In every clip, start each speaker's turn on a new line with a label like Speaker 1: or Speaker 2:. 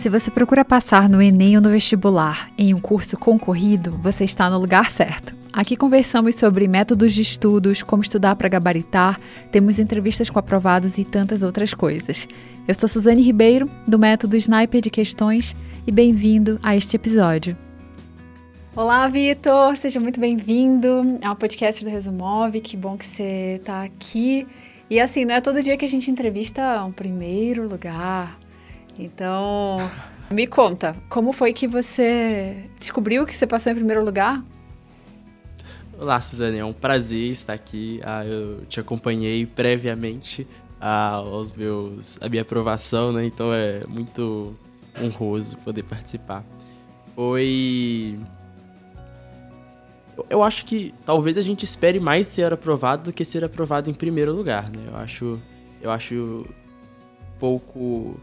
Speaker 1: Se você procura passar no Enem ou no vestibular em um curso concorrido, você está no lugar certo. Aqui conversamos sobre métodos de estudos, como estudar para gabaritar, temos entrevistas com aprovados e tantas outras coisas. Eu sou Suzane Ribeiro, do método Sniper de Questões, e bem-vindo a este episódio. Olá, Vitor! Seja muito bem-vindo ao podcast do Resumove. Que bom que você está aqui. E assim, não é todo dia que a gente entrevista um primeiro lugar. Então, me conta, como foi que você descobriu que você passou em primeiro lugar?
Speaker 2: Olá, Suzane, é um prazer estar aqui. Ah, eu te acompanhei previamente ah, aos meus, a minha aprovação, né? Então é muito honroso poder participar. Foi eu acho que talvez a gente espere mais ser aprovado do que ser aprovado em primeiro lugar, né? Eu acho, eu acho pouco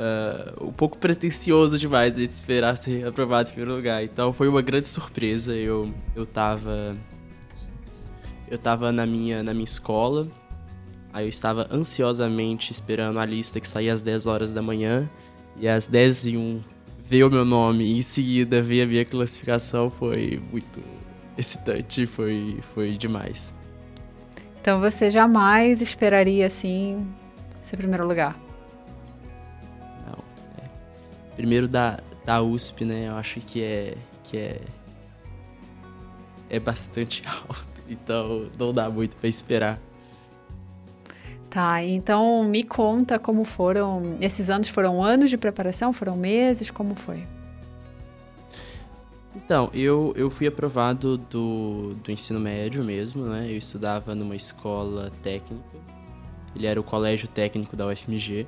Speaker 2: uh, um pouco pretencioso demais gente esperar ser aprovado em primeiro lugar. Então foi uma grande surpresa. Eu eu tava eu tava na minha na minha escola. Aí eu estava ansiosamente esperando a lista que saía às 10 horas da manhã e às 10 e 1 ver o meu nome e em seguida ver a minha classificação foi muito excitante, foi, foi demais.
Speaker 1: Então você jamais esperaria, assim, ser primeiro lugar?
Speaker 2: Primeiro da, da USP, né? Eu acho que é, que é, é bastante alto. Então não dá muito para esperar.
Speaker 1: Tá, então me conta como foram. Esses anos foram anos de preparação? Foram meses? Como foi?
Speaker 2: Então, eu, eu fui aprovado do, do ensino médio mesmo, né? Eu estudava numa escola técnica. Ele era o colégio técnico da UFMG.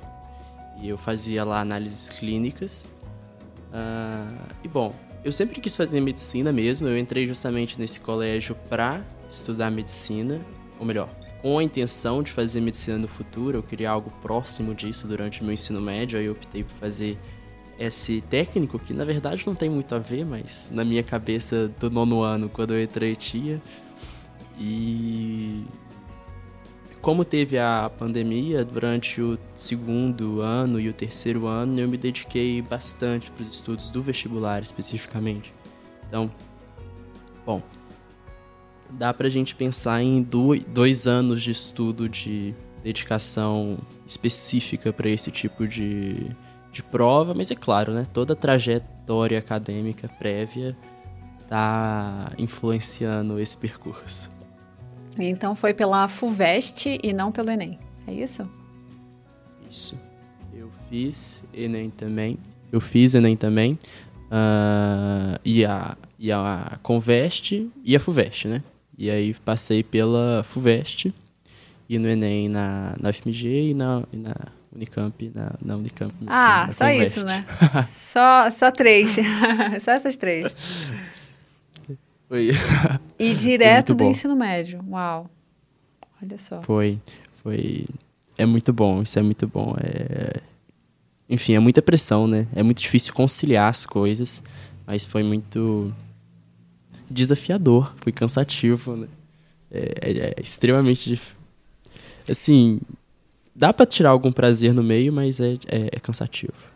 Speaker 2: Eu fazia lá análises clínicas. Uh, e bom, eu sempre quis fazer medicina mesmo. Eu entrei justamente nesse colégio para estudar medicina. Ou melhor, com a intenção de fazer medicina no futuro. Eu queria algo próximo disso durante meu ensino médio. Aí eu optei por fazer esse técnico, que na verdade não tem muito a ver, mas na minha cabeça do nono ano, quando eu entrei, tinha. E como teve a pandemia durante o segundo ano e o terceiro ano, eu me dediquei bastante para os estudos do vestibular especificamente. Então, bom, dá para a gente pensar em dois anos de estudo de dedicação específica para esse tipo de, de prova, mas é claro, né? Toda a trajetória acadêmica prévia tá influenciando esse percurso.
Speaker 1: Então foi pela FUVEST e não pelo Enem, é isso?
Speaker 2: Isso. Eu fiz Enem também. Eu fiz Enem também. Uh, e, a, e a Convest e a FUVEST, né? E aí passei pela FUVEST e no Enem na, na UFMG e na, e na Unicamp, na, na Unicamp. Mesmo,
Speaker 1: ah,
Speaker 2: na
Speaker 1: só Convest. isso, né? só, só três. só essas três.
Speaker 2: Foi.
Speaker 1: E direto do ensino médio. Uau. Olha só.
Speaker 2: Foi. Foi. É muito bom, isso é muito bom. É... Enfim, é muita pressão, né? É muito difícil conciliar as coisas, mas foi muito desafiador, foi cansativo, né? É, é, é extremamente difícil. Assim, dá para tirar algum prazer no meio, mas é, é, é, cansativo.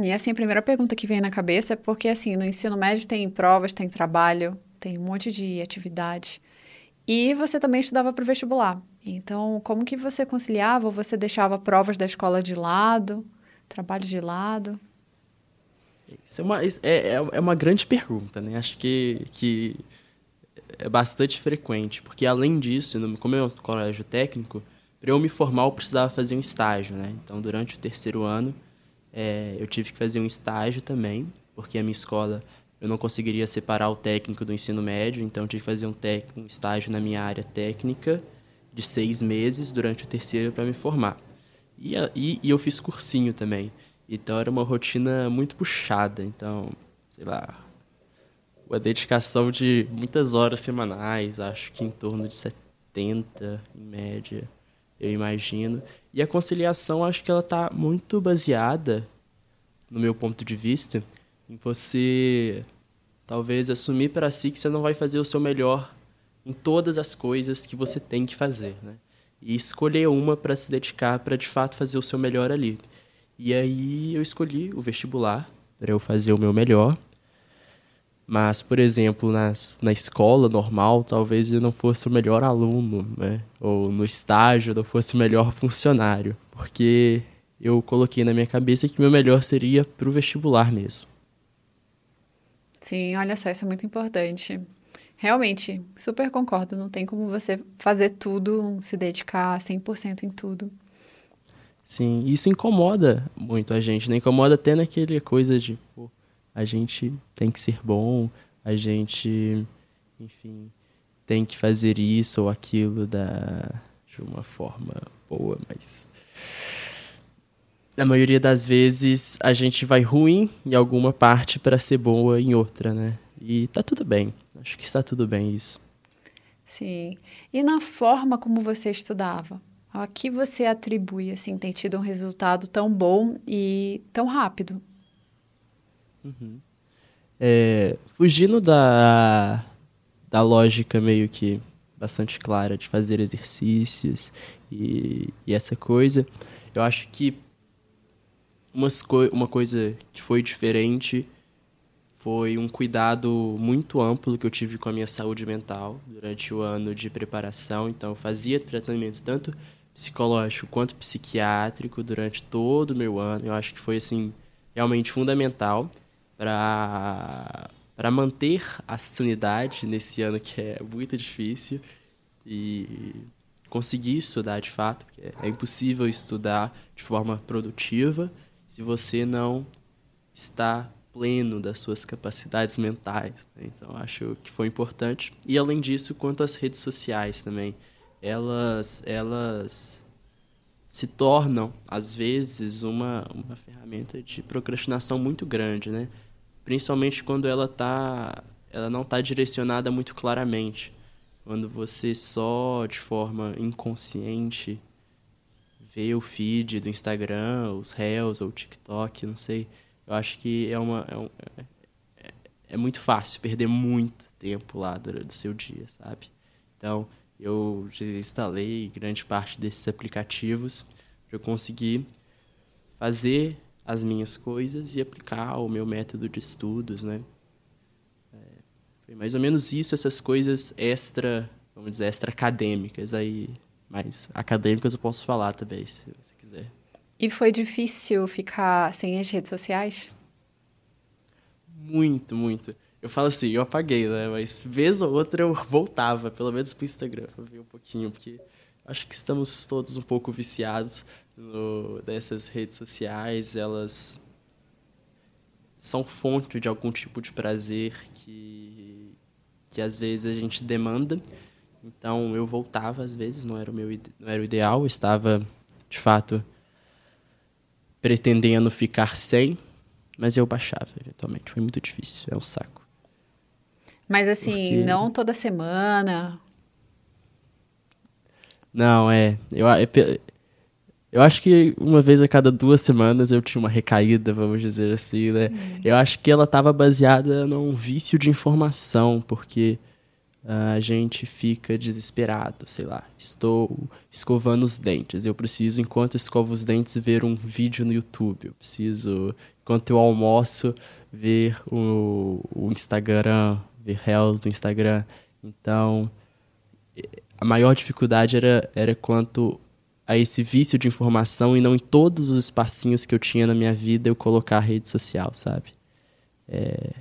Speaker 1: E assim, a primeira pergunta que vem na cabeça é porque, assim, no ensino médio tem provas, tem trabalho, tem um monte de atividade. E você também estudava para o vestibular. Então, como que você conciliava? Ou você deixava provas da escola de lado, trabalho de lado?
Speaker 2: Isso é uma, é, é, é uma grande pergunta, né? Acho que, que é bastante frequente, porque além disso, como é um colégio técnico, para eu me formar, eu precisava fazer um estágio, né? Então, durante o terceiro ano, é, eu tive que fazer um estágio também, porque a minha escola eu não conseguiria separar o técnico do ensino médio, então tive que fazer um, um estágio na minha área técnica de seis meses durante o terceiro para me formar. E, e, e, eu fiz cursinho também. Então era uma rotina muito puxada. Então, sei lá, uma dedicação de muitas horas semanais, acho que em torno de 70 em média eu imagino. E a conciliação, acho que ela está muito baseada, no meu ponto de vista, em você talvez assumir para si que você não vai fazer o seu melhor em todas as coisas que você tem que fazer, né? E escolher uma para se dedicar para de fato fazer o seu melhor ali. E aí eu escolhi o vestibular para eu fazer o meu melhor. Mas, por exemplo, nas, na escola normal, talvez eu não fosse o melhor aluno, né? Ou no estágio eu não fosse o melhor funcionário. Porque eu coloquei na minha cabeça que o meu melhor seria para o vestibular mesmo.
Speaker 1: Sim, olha só, isso é muito importante. Realmente, super concordo. Não tem como você fazer tudo, se dedicar 100% em tudo.
Speaker 2: Sim, isso incomoda muito a gente, né? Incomoda até naquele coisa de, pô, a gente tem que ser bom, a gente, enfim, tem que fazer isso ou aquilo da, de uma forma boa, mas na maioria das vezes a gente vai ruim em alguma parte para ser boa em outra, né? E tá tudo bem. Acho que está tudo bem isso.
Speaker 1: Sim. E na forma como você estudava? A que você atribui, assim, ter tido um resultado tão bom e tão rápido?
Speaker 2: Uhum. É, fugindo da, da lógica meio que bastante clara de fazer exercícios e, e essa coisa, eu acho que umas co uma coisa que foi diferente foi um cuidado muito amplo que eu tive com a minha saúde mental durante o ano de preparação. Então, eu fazia tratamento tanto psicológico quanto psiquiátrico durante todo o meu ano. Eu acho que foi assim realmente fundamental para para manter a sanidade nesse ano que é muito difícil e conseguir estudar de fato, porque é impossível estudar de forma produtiva se você não está pleno das suas capacidades mentais. Né? Então acho que foi importante. E além disso, quanto às redes sociais também elas, elas se tornam, às vezes, uma, uma ferramenta de procrastinação muito grande, né? Principalmente quando ela, tá, ela não está direcionada muito claramente. Quando você só, de forma inconsciente, vê o feed do Instagram, os Reels ou TikTok, não sei. Eu acho que é, uma, é, um, é, é muito fácil perder muito tempo lá durante o seu dia, sabe? Então, eu instalei grande parte desses aplicativos para conseguir fazer as minhas coisas e aplicar o meu método de estudos, né? É, foi mais ou menos isso, essas coisas extra, vamos dizer, extra acadêmicas aí, mas acadêmicas eu posso falar também, se você quiser.
Speaker 1: E foi difícil ficar sem as redes sociais?
Speaker 2: Muito, muito. Eu falo assim, eu apaguei, né? Mas vez ou outra eu voltava, pelo menos pro Instagram, pra ver um pouquinho, porque acho que estamos todos um pouco viciados no, dessas redes sociais. Elas são fonte de algum tipo de prazer que, que às vezes a gente demanda. Então eu voltava às vezes, não era o meu não era o ideal, eu estava de fato pretendendo ficar sem, mas eu baixava eventualmente. Foi muito difícil, é um saco.
Speaker 1: Mas assim, Porque... não toda semana.
Speaker 2: Não, é. Eu, é, eu acho que uma vez a cada duas semanas eu tinha uma recaída, vamos dizer assim, né? Sim. Eu acho que ela estava baseada num vício de informação, porque a gente fica desesperado, sei lá, estou escovando os dentes, eu preciso, enquanto escovo os dentes, ver um vídeo no YouTube, eu preciso, enquanto eu almoço, ver o, o Instagram, ver reels do Instagram. Então, a maior dificuldade era, era quanto a esse vício de informação e não em todos os espacinhos que eu tinha na minha vida eu colocar a rede social, sabe? É,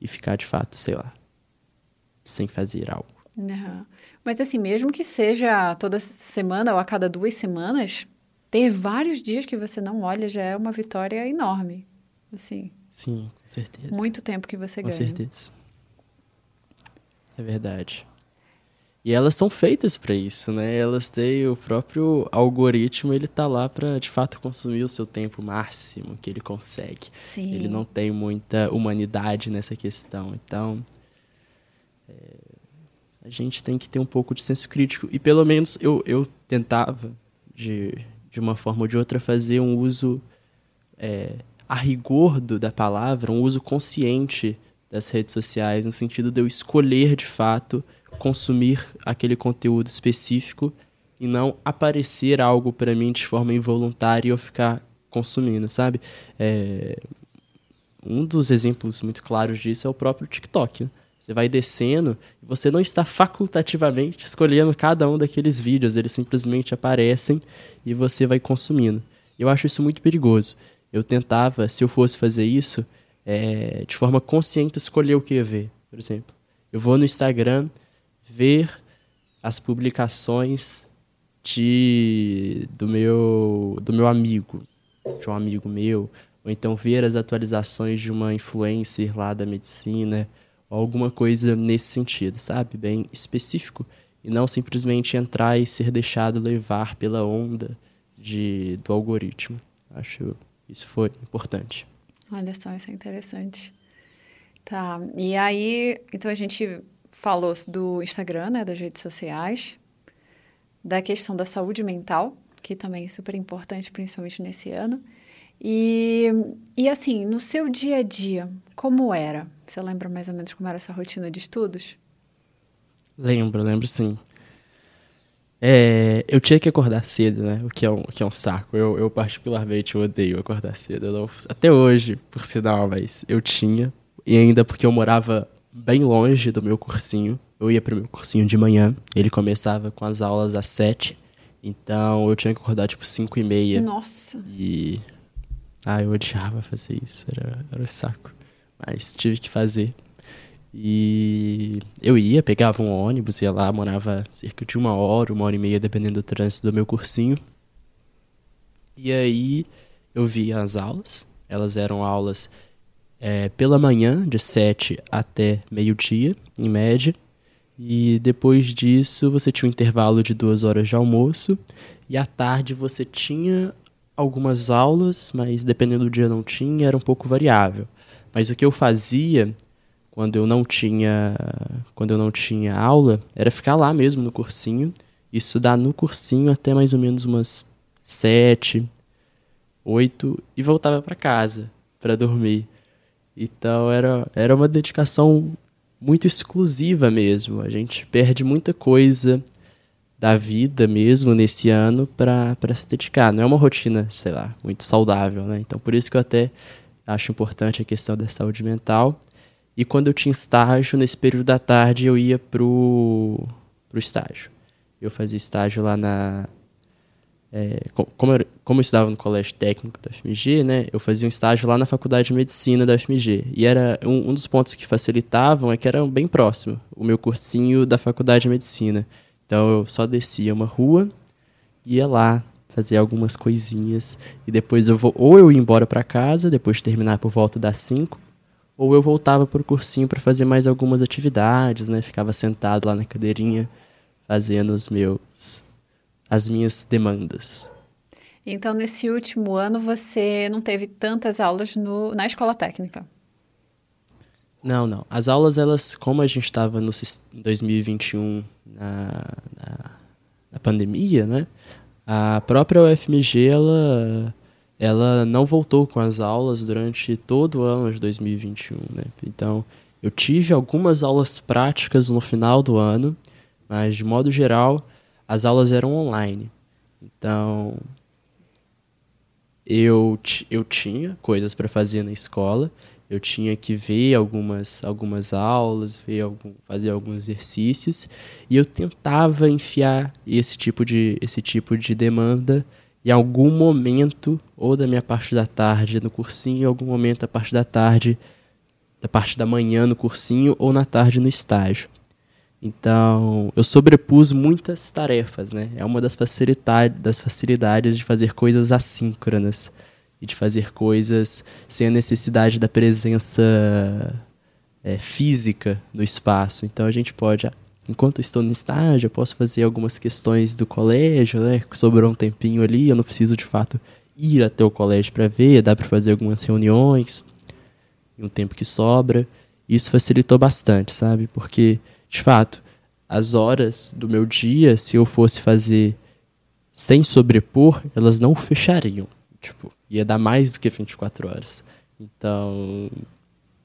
Speaker 2: e ficar de fato, sei lá, sem fazer algo.
Speaker 1: Uhum. Mas assim, mesmo que seja toda semana ou a cada duas semanas, ter vários dias que você não olha já é uma vitória enorme. Assim.
Speaker 2: Sim, com certeza.
Speaker 1: Muito tempo que você
Speaker 2: com
Speaker 1: ganha.
Speaker 2: Com certeza. É verdade. E elas são feitas para isso, né? Elas têm o próprio algoritmo, ele tá lá para de fato consumir o seu tempo máximo que ele consegue.
Speaker 1: Sim.
Speaker 2: Ele não tem muita humanidade nessa questão. Então, é, a gente tem que ter um pouco de senso crítico. E pelo menos eu, eu tentava, de, de uma forma ou de outra, fazer um uso é, a rigor do, da palavra, um uso consciente das redes sociais, no sentido de eu escolher de fato consumir aquele conteúdo específico e não aparecer algo para mim de forma involuntária e eu ficar consumindo, sabe? É, um dos exemplos muito claros disso é o próprio TikTok. Né? Você vai descendo e você não está facultativamente escolhendo cada um daqueles vídeos, eles simplesmente aparecem e você vai consumindo. Eu acho isso muito perigoso. Eu tentava, se eu fosse fazer isso, é, de forma consciente, escolher o que ia ver. Por exemplo, eu vou no Instagram ver as publicações de, do, meu, do meu amigo, de um amigo meu, ou então ver as atualizações de uma influencer lá da medicina, ou alguma coisa nesse sentido, sabe? Bem específico. E não simplesmente entrar e ser deixado levar pela onda de, do algoritmo. Acho isso foi importante.
Speaker 1: Olha só, isso é interessante. Tá, e aí, então a gente falou do Instagram, né, das redes sociais, da questão da saúde mental, que também é super importante, principalmente nesse ano, e, e assim, no seu dia a dia, como era? Você lembra mais ou menos como era essa rotina de estudos?
Speaker 2: Lembro, lembro sim. É, eu tinha que acordar cedo, né? O que é um, que é um saco. Eu, eu particularmente odeio acordar cedo. Não, até hoje, por sinal, mas eu tinha. E ainda porque eu morava bem longe do meu cursinho. Eu ia pro meu cursinho de manhã. Ele começava com as aulas às sete. Então eu tinha que acordar tipo cinco e meia.
Speaker 1: Nossa.
Speaker 2: E ah, eu odiava fazer isso, era, era um saco. Mas tive que fazer. E eu ia, pegava um ônibus, ia lá, morava cerca de uma hora, uma hora e meia, dependendo do trânsito do meu cursinho. E aí eu via as aulas. Elas eram aulas é, pela manhã, de 7 até meio-dia, em média. E depois disso você tinha um intervalo de duas horas de almoço. E à tarde você tinha algumas aulas, mas dependendo do dia não tinha, era um pouco variável. Mas o que eu fazia quando eu não tinha, quando eu não tinha aula, era ficar lá mesmo no cursinho, e estudar no cursinho até mais ou menos umas sete, oito e voltava para casa para dormir. Então era, era uma dedicação muito exclusiva mesmo. A gente perde muita coisa da vida mesmo nesse ano para se dedicar. Não é uma rotina, sei lá, muito saudável, né? Então, por isso que eu até acho importante a questão da saúde mental. E quando eu tinha estágio, nesse período da tarde, eu ia pro, pro estágio. Eu fazia estágio lá na... É, como, eu, como eu estudava no colégio técnico da FMG, né? Eu fazia um estágio lá na faculdade de medicina da FMG. E era um, um dos pontos que facilitavam é que era bem próximo, o meu cursinho da faculdade de medicina. Então eu só descia uma rua, ia lá fazer algumas coisinhas e depois eu vou ou eu ia embora para casa depois de terminar por volta das 5, ou eu voltava pro cursinho para fazer mais algumas atividades, né? Ficava sentado lá na cadeirinha fazendo os meus as minhas demandas.
Speaker 1: Então, nesse último ano, você não teve tantas aulas no, na escola técnica?
Speaker 2: Não, não. As aulas, elas, como a gente estava no 2021 na, na, na, pandemia, né? A própria UFMG, ela, ela não voltou com as aulas durante todo o ano de 2021, né? Então, eu tive algumas aulas práticas no final do ano, mas de modo geral, as aulas eram online. Então, eu, eu tinha coisas para fazer na escola, eu tinha que ver algumas, algumas aulas, ver algum, fazer alguns exercícios e eu tentava enfiar esse tipo de, esse tipo de demanda em algum momento, ou da minha parte da tarde no cursinho, em algum momento da parte da tarde, da parte da manhã no cursinho ou na tarde no estágio. Então, eu sobrepus muitas tarefas, né? É uma das das facilidades de fazer coisas assíncronas e de fazer coisas sem a necessidade da presença é, física no espaço. Então a gente pode, ah, enquanto estou no estágio, eu posso fazer algumas questões do colégio, né? Sobrou um tempinho ali, eu não preciso de fato ir até o colégio para ver, dá para fazer algumas reuniões um tempo que sobra. Isso facilitou bastante, sabe? Porque, de fato, as horas do meu dia, se eu fosse fazer sem sobrepor, elas não fechariam. Tipo, ia dar mais do que 24 horas. Então,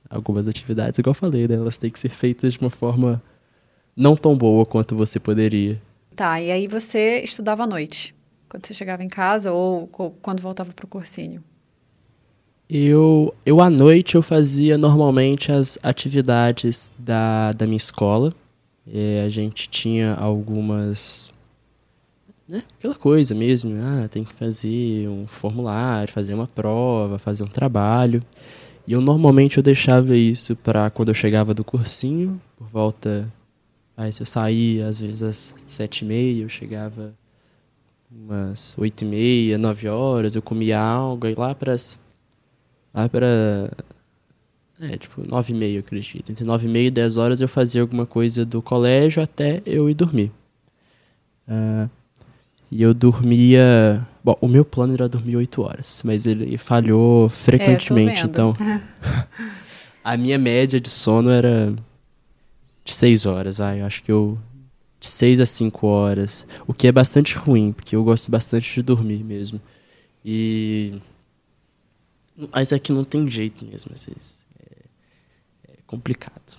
Speaker 2: algumas atividades, igual eu falei, né, elas têm que ser feitas de uma forma não tão boa quanto você poderia.
Speaker 1: Tá, e aí você estudava à noite? quando você chegava em casa ou quando voltava para o cursinho?
Speaker 2: Eu, eu à noite eu fazia normalmente as atividades da, da minha escola. É, a gente tinha algumas. Né, aquela coisa mesmo. Ah, tem que fazer um formulário, fazer uma prova, fazer um trabalho. E eu normalmente eu deixava isso para quando eu chegava do cursinho, por volta. Aí se eu saía às vezes às sete e meia, eu chegava umas oito e meia, nove horas, eu comia algo, e lá para Lá para. É, tipo, nove e meia, eu acredito. Entre nove e meia e dez horas eu fazia alguma coisa do colégio até eu ir dormir. Uh, e eu dormia. Bom, o meu plano era dormir oito horas, mas ele falhou frequentemente, é, então. a minha média de sono era de seis horas, vai. Eu acho que eu. De seis a cinco horas. O que é bastante ruim, porque eu gosto bastante de dormir mesmo. E mas é não tem jeito mesmo, às vezes. É, é complicado.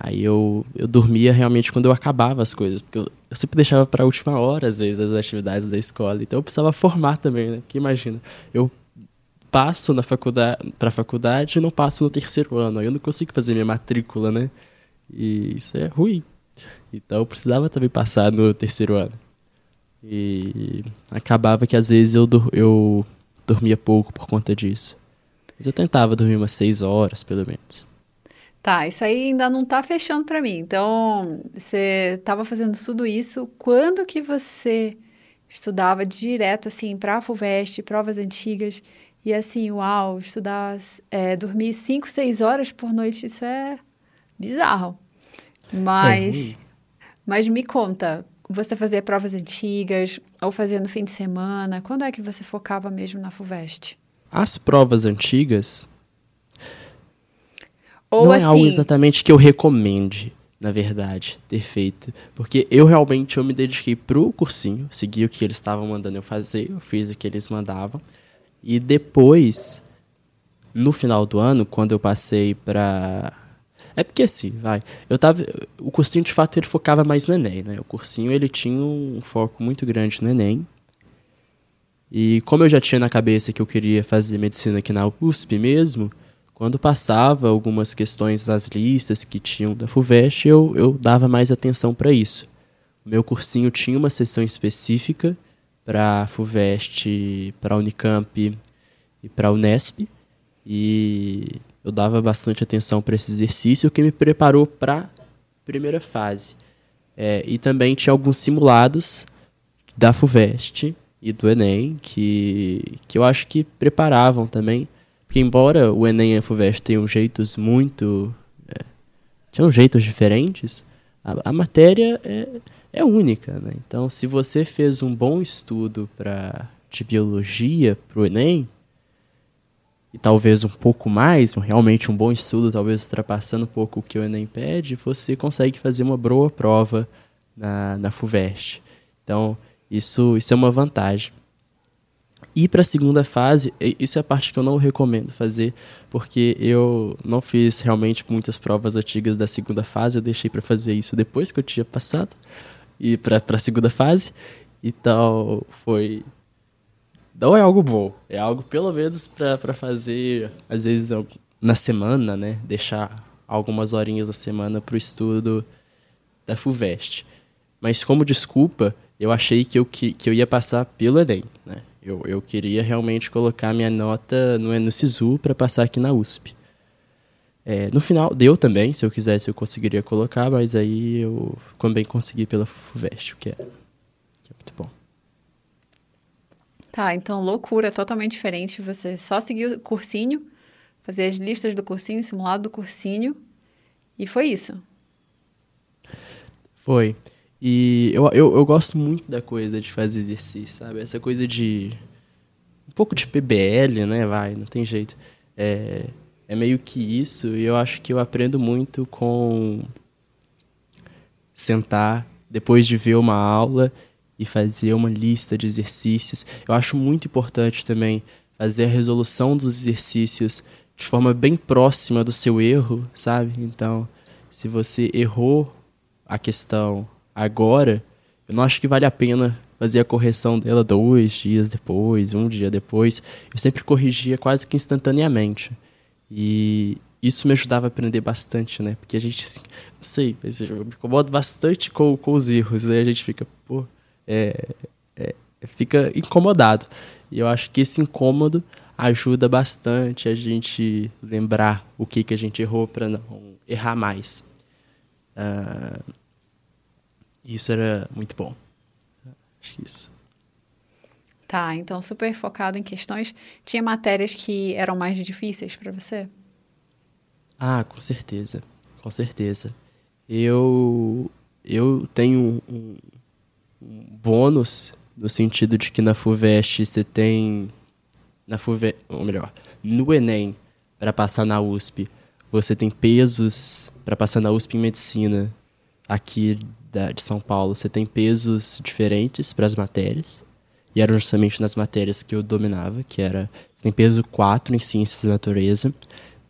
Speaker 2: Aí eu, eu dormia realmente quando eu acabava as coisas, porque eu, eu sempre deixava para a última hora, às vezes, as atividades da escola. Então eu precisava formar também, né? Porque imagina, eu passo na faculdade, para a faculdade e não passo no terceiro ano. Aí eu não consigo fazer minha matrícula, né? E isso é ruim. Então eu precisava também passar no terceiro ano. E acabava que às vezes eu, eu dormia pouco por conta disso. Mas eu tentava dormir umas seis horas, pelo menos.
Speaker 1: Tá, isso aí ainda não tá fechando para mim. Então, você estava fazendo tudo isso. Quando que você estudava direto, assim, pra FUVEST, provas antigas, e assim, uau, estudar, é, dormir cinco, seis horas por noite, isso é bizarro. Mas, é mas me conta, você fazia provas antigas ou fazia no fim de semana? Quando é que você focava mesmo na FUVEST?
Speaker 2: As provas antigas ou não assim... é algo exatamente que eu recomende, na verdade, ter feito. Porque eu realmente eu me dediquei pro cursinho, segui o que eles estavam mandando eu fazer, eu fiz o que eles mandavam. E depois, no final do ano, quando eu passei para é porque assim, vai. Eu tava. O cursinho de fato ele focava mais no Enem, né? O cursinho ele tinha um foco muito grande no Enem. E como eu já tinha na cabeça que eu queria fazer medicina aqui na USP mesmo, quando passava algumas questões nas listas que tinham da FUVEST, eu, eu dava mais atenção para isso. O meu cursinho tinha uma sessão específica para FUVEST, para Unicamp e para Unesp. E eu dava bastante atenção para esse exercício, que me preparou para primeira fase. É, e também tinha alguns simulados da FUVEST e do Enem, que, que eu acho que preparavam também. Porque embora o Enem e a FUVEST tenham jeitos muito... É, tinham jeitos diferentes, a, a matéria é, é única. Né? Então, se você fez um bom estudo pra, de biologia para o Enem, talvez um pouco mais, realmente um bom estudo, talvez ultrapassando um pouco o que o Enem pede, você consegue fazer uma boa prova na, na FUVEST. Então, isso, isso é uma vantagem. E para a segunda fase, isso é a parte que eu não recomendo fazer, porque eu não fiz realmente muitas provas antigas da segunda fase, eu deixei para fazer isso depois que eu tinha passado e para a segunda fase. Então, foi não é algo bom. É algo, pelo menos, para fazer, às vezes, na semana, né? Deixar algumas horinhas da semana para o estudo da FUVEST. Mas como desculpa, eu achei que eu, que, que eu ia passar pelo Enem, né? Eu, eu queria realmente colocar minha nota no, no SISU para passar aqui na USP. É, no final, deu também, se eu quisesse eu conseguiria colocar, mas aí eu também consegui pela FUVEST, o que é, que é muito bom.
Speaker 1: Tá, então loucura, totalmente diferente. Você só seguiu o cursinho, fazer as listas do cursinho, simulado do cursinho, e foi isso.
Speaker 2: Foi. E eu, eu, eu gosto muito da coisa de fazer exercício, sabe? Essa coisa de. Um pouco de PBL, né? Vai, não tem jeito. É, é meio que isso, e eu acho que eu aprendo muito com sentar depois de ver uma aula e fazer uma lista de exercícios. Eu acho muito importante também fazer a resolução dos exercícios de forma bem próxima do seu erro, sabe? Então, se você errou a questão agora, eu não acho que vale a pena fazia a correção dela dois dias depois, um dia depois. Eu sempre corrigia quase que instantaneamente. E isso me ajudava a aprender bastante, né? Porque a gente, assim, sei, eu me incomodo bastante com, com os erros, né? A gente fica, pô, é, é, fica incomodado. E eu acho que esse incômodo ajuda bastante a gente lembrar o que, que a gente errou para não errar mais. Uh, isso era muito bom. Acho que isso.
Speaker 1: Tá, então super focado em questões. Tinha matérias que eram mais difíceis para você?
Speaker 2: Ah, com certeza. Com certeza. Eu eu tenho um, um bônus no sentido de que na FUVEST você tem na FUVE, ou melhor, no ENEM para passar na USP, você tem pesos para passar na USP em medicina aqui da, de São Paulo, você tem pesos diferentes para as matérias. E eram justamente nas matérias que eu dominava, que era você tem peso 4 em ciências da natureza,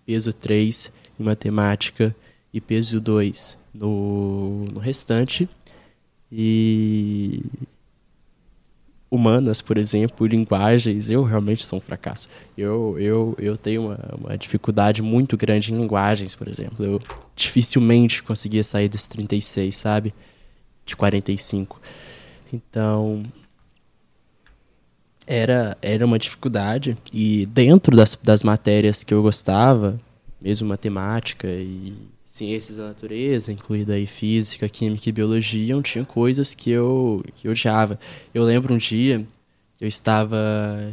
Speaker 2: peso 3 em matemática e peso 2 no, no restante. E humanas, por exemplo, linguagens, eu realmente sou um fracasso. Eu, eu, eu tenho uma, uma dificuldade muito grande em linguagens, por exemplo. Eu dificilmente conseguia sair dos 36, sabe? De 45. Então, era, era uma dificuldade. E dentro das, das matérias que eu gostava, mesmo matemática e ciências da natureza, incluída aí física, química e biologia, tinha coisas que eu, que eu odiava. Eu lembro um dia que eu estava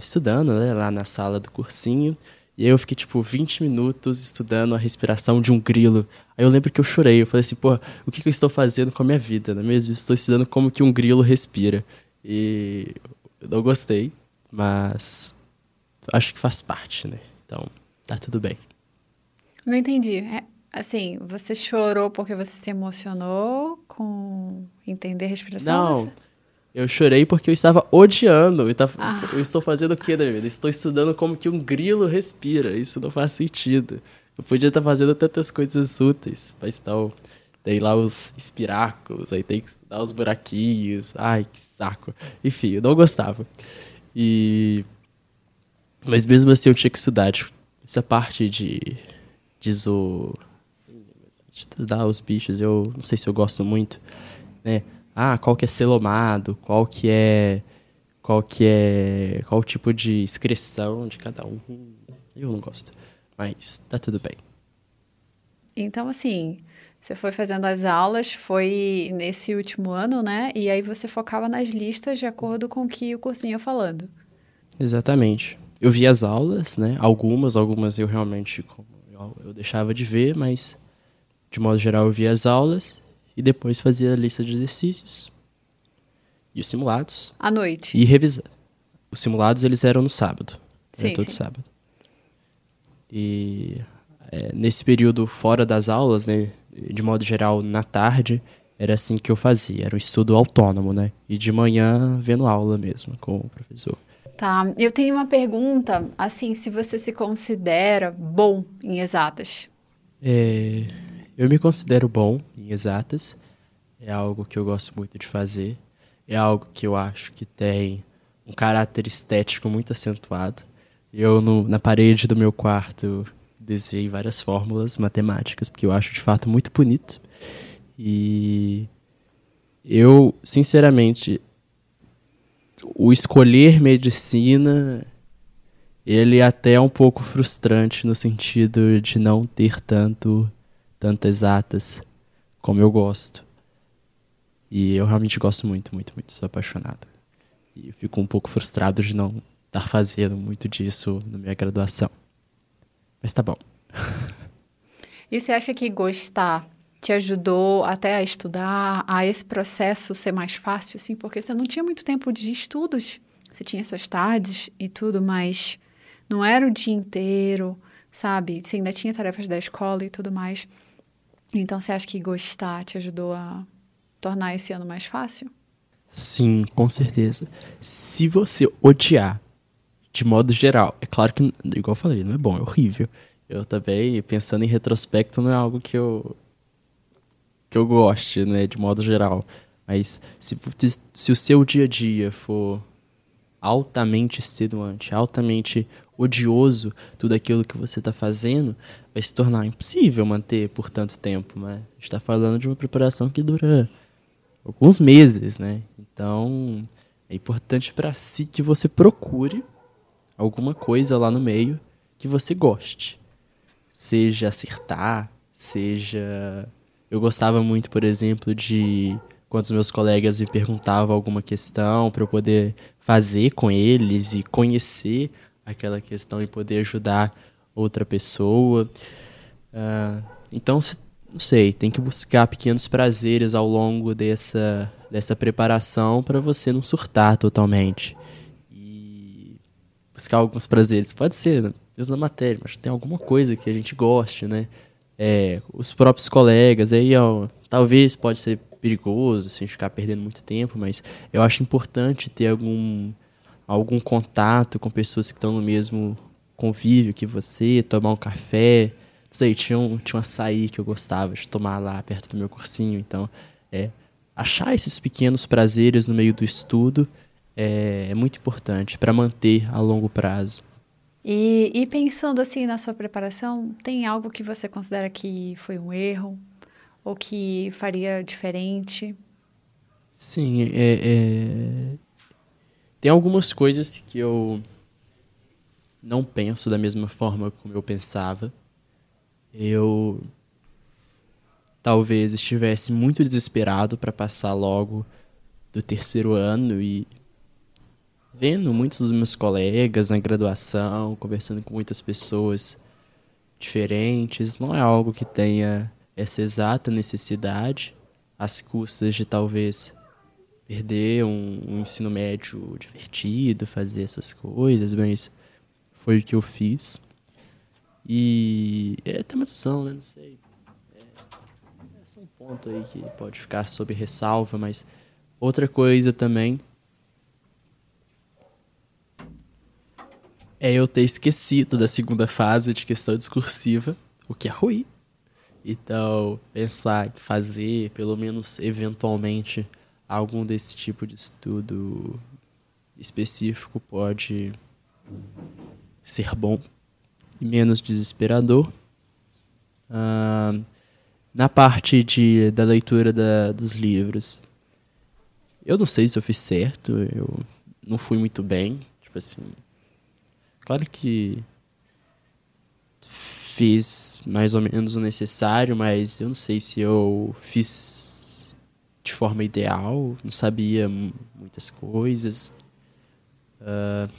Speaker 2: estudando né, lá na sala do cursinho, e aí eu fiquei, tipo, 20 minutos estudando a respiração de um grilo. Aí eu lembro que eu chorei, eu falei assim, pô, o que, que eu estou fazendo com a minha vida, não é mesmo? estou estudando como que um grilo respira. E eu não gostei, mas acho que faz parte, né? Então, tá tudo bem.
Speaker 1: Não entendi. É, Assim, você chorou porque você se emocionou com entender a respiração?
Speaker 2: Não. Eu chorei porque eu estava odiando. Eu, ah. eu estou fazendo o que da vida? Estou estudando como que um grilo respira. Isso não faz sentido. Eu podia estar fazendo tantas coisas úteis. Mas tal. Tem lá os espiráculos, aí tem que estudar os buraquinhos. Ai, que saco. Enfim, eu não gostava. E. Mas mesmo assim eu tinha que estudar. Tipo, essa parte de. de zo estudar os bichos, eu não sei se eu gosto muito, né? Ah, qual que é celomado, qual que é qual que é qual tipo de excreção de cada um. Eu não gosto, mas tá tudo bem.
Speaker 1: Então assim, você foi fazendo as aulas, foi nesse último ano, né? E aí você focava nas listas de acordo com o que o cursinho ia falando.
Speaker 2: Exatamente. Eu vi as aulas, né? Algumas, algumas eu realmente eu deixava de ver, mas de modo geral, eu via as aulas e depois fazia a lista de exercícios e os simulados.
Speaker 1: À noite.
Speaker 2: E revisar. Os simulados, eles eram no sábado. Sim, todo sim. sábado. E é, nesse período fora das aulas, né, de modo geral, na tarde, era assim que eu fazia. Era um estudo autônomo, né? E de manhã, vendo aula mesmo com o professor.
Speaker 1: Tá, eu tenho uma pergunta, assim, se você se considera bom em exatas.
Speaker 2: É, eu me considero bom em exatas. É algo que eu gosto muito de fazer. É algo que eu acho que tem um caráter estético muito acentuado. Eu, no, na parede do meu quarto, desenhei várias fórmulas matemáticas, porque eu acho de fato muito bonito. E eu, sinceramente, o escolher medicina, ele é até é um pouco frustrante no sentido de não ter tanto tanto exatas como eu gosto. E eu realmente gosto muito, muito, muito. Sou apaixonado. E fico um pouco frustrado de não estar fazendo muito disso na minha graduação. Mas tá bom.
Speaker 1: E você acha que gostar te ajudou até a estudar, a esse processo ser mais fácil, assim? Porque você não tinha muito tempo de estudos. Você tinha suas tardes e tudo, mas não era o dia inteiro, sabe? Você ainda tinha tarefas da escola e tudo mais. Então, você acha que gostar te ajudou a tornar esse ano mais fácil?
Speaker 2: Sim, com certeza. Se você odiar, de modo geral, é claro que, igual eu falei, não é bom, é horrível. Eu também, pensando em retrospecto, não é algo que eu que eu goste, né, de modo geral. Mas se, se o seu dia a dia for altamente extenuante, altamente odioso tudo aquilo que você está fazendo, vai se tornar impossível manter por tanto tempo. Né? A gente está falando de uma preparação que dura alguns meses, né? Então é importante para si que você procure alguma coisa lá no meio que você goste. Seja acertar, seja. Eu gostava muito, por exemplo, de quando os meus colegas me perguntavam alguma questão para eu poder fazer com eles e conhecer aquela questão e poder ajudar outra pessoa. Uh, então, não sei, tem que buscar pequenos prazeres ao longo dessa, dessa preparação para você não surtar totalmente. E buscar alguns prazeres. Pode ser, né? mesmo na matéria, mas tem alguma coisa que a gente goste, né? É, os próprios colegas, aí ó, talvez pode ser perigoso se a gente ficar perdendo muito tempo, mas eu acho importante ter algum, algum contato com pessoas que estão no mesmo convívio que você, tomar um café. Não sei, tinha um, tinha um açaí que eu gostava de tomar lá perto do meu cursinho, então é, achar esses pequenos prazeres no meio do estudo é, é muito importante para manter a longo prazo.
Speaker 1: E, e, pensando assim na sua preparação, tem algo que você considera que foi um erro ou que faria diferente?
Speaker 2: Sim, é, é... tem algumas coisas que eu não penso da mesma forma como eu pensava. Eu talvez estivesse muito desesperado para passar logo do terceiro ano e vendo muitos dos meus colegas na graduação, conversando com muitas pessoas diferentes, não é algo que tenha essa exata necessidade, às custas de talvez perder um, um ensino médio divertido, fazer essas coisas, mas foi o que eu fiz. E é até uma discussão, né? Não sei. É, é só um ponto aí que pode ficar sob ressalva, mas outra coisa também é eu ter esquecido da segunda fase de questão discursiva, o que é ruim. Então, pensar em fazer, pelo menos eventualmente, algum desse tipo de estudo específico pode ser bom e menos desesperador. Uh, na parte de, da leitura da, dos livros, eu não sei se eu fiz certo, eu não fui muito bem. Tipo assim, Claro que fiz mais ou menos o necessário, mas eu não sei se eu fiz de forma ideal, não sabia muitas coisas. Uh...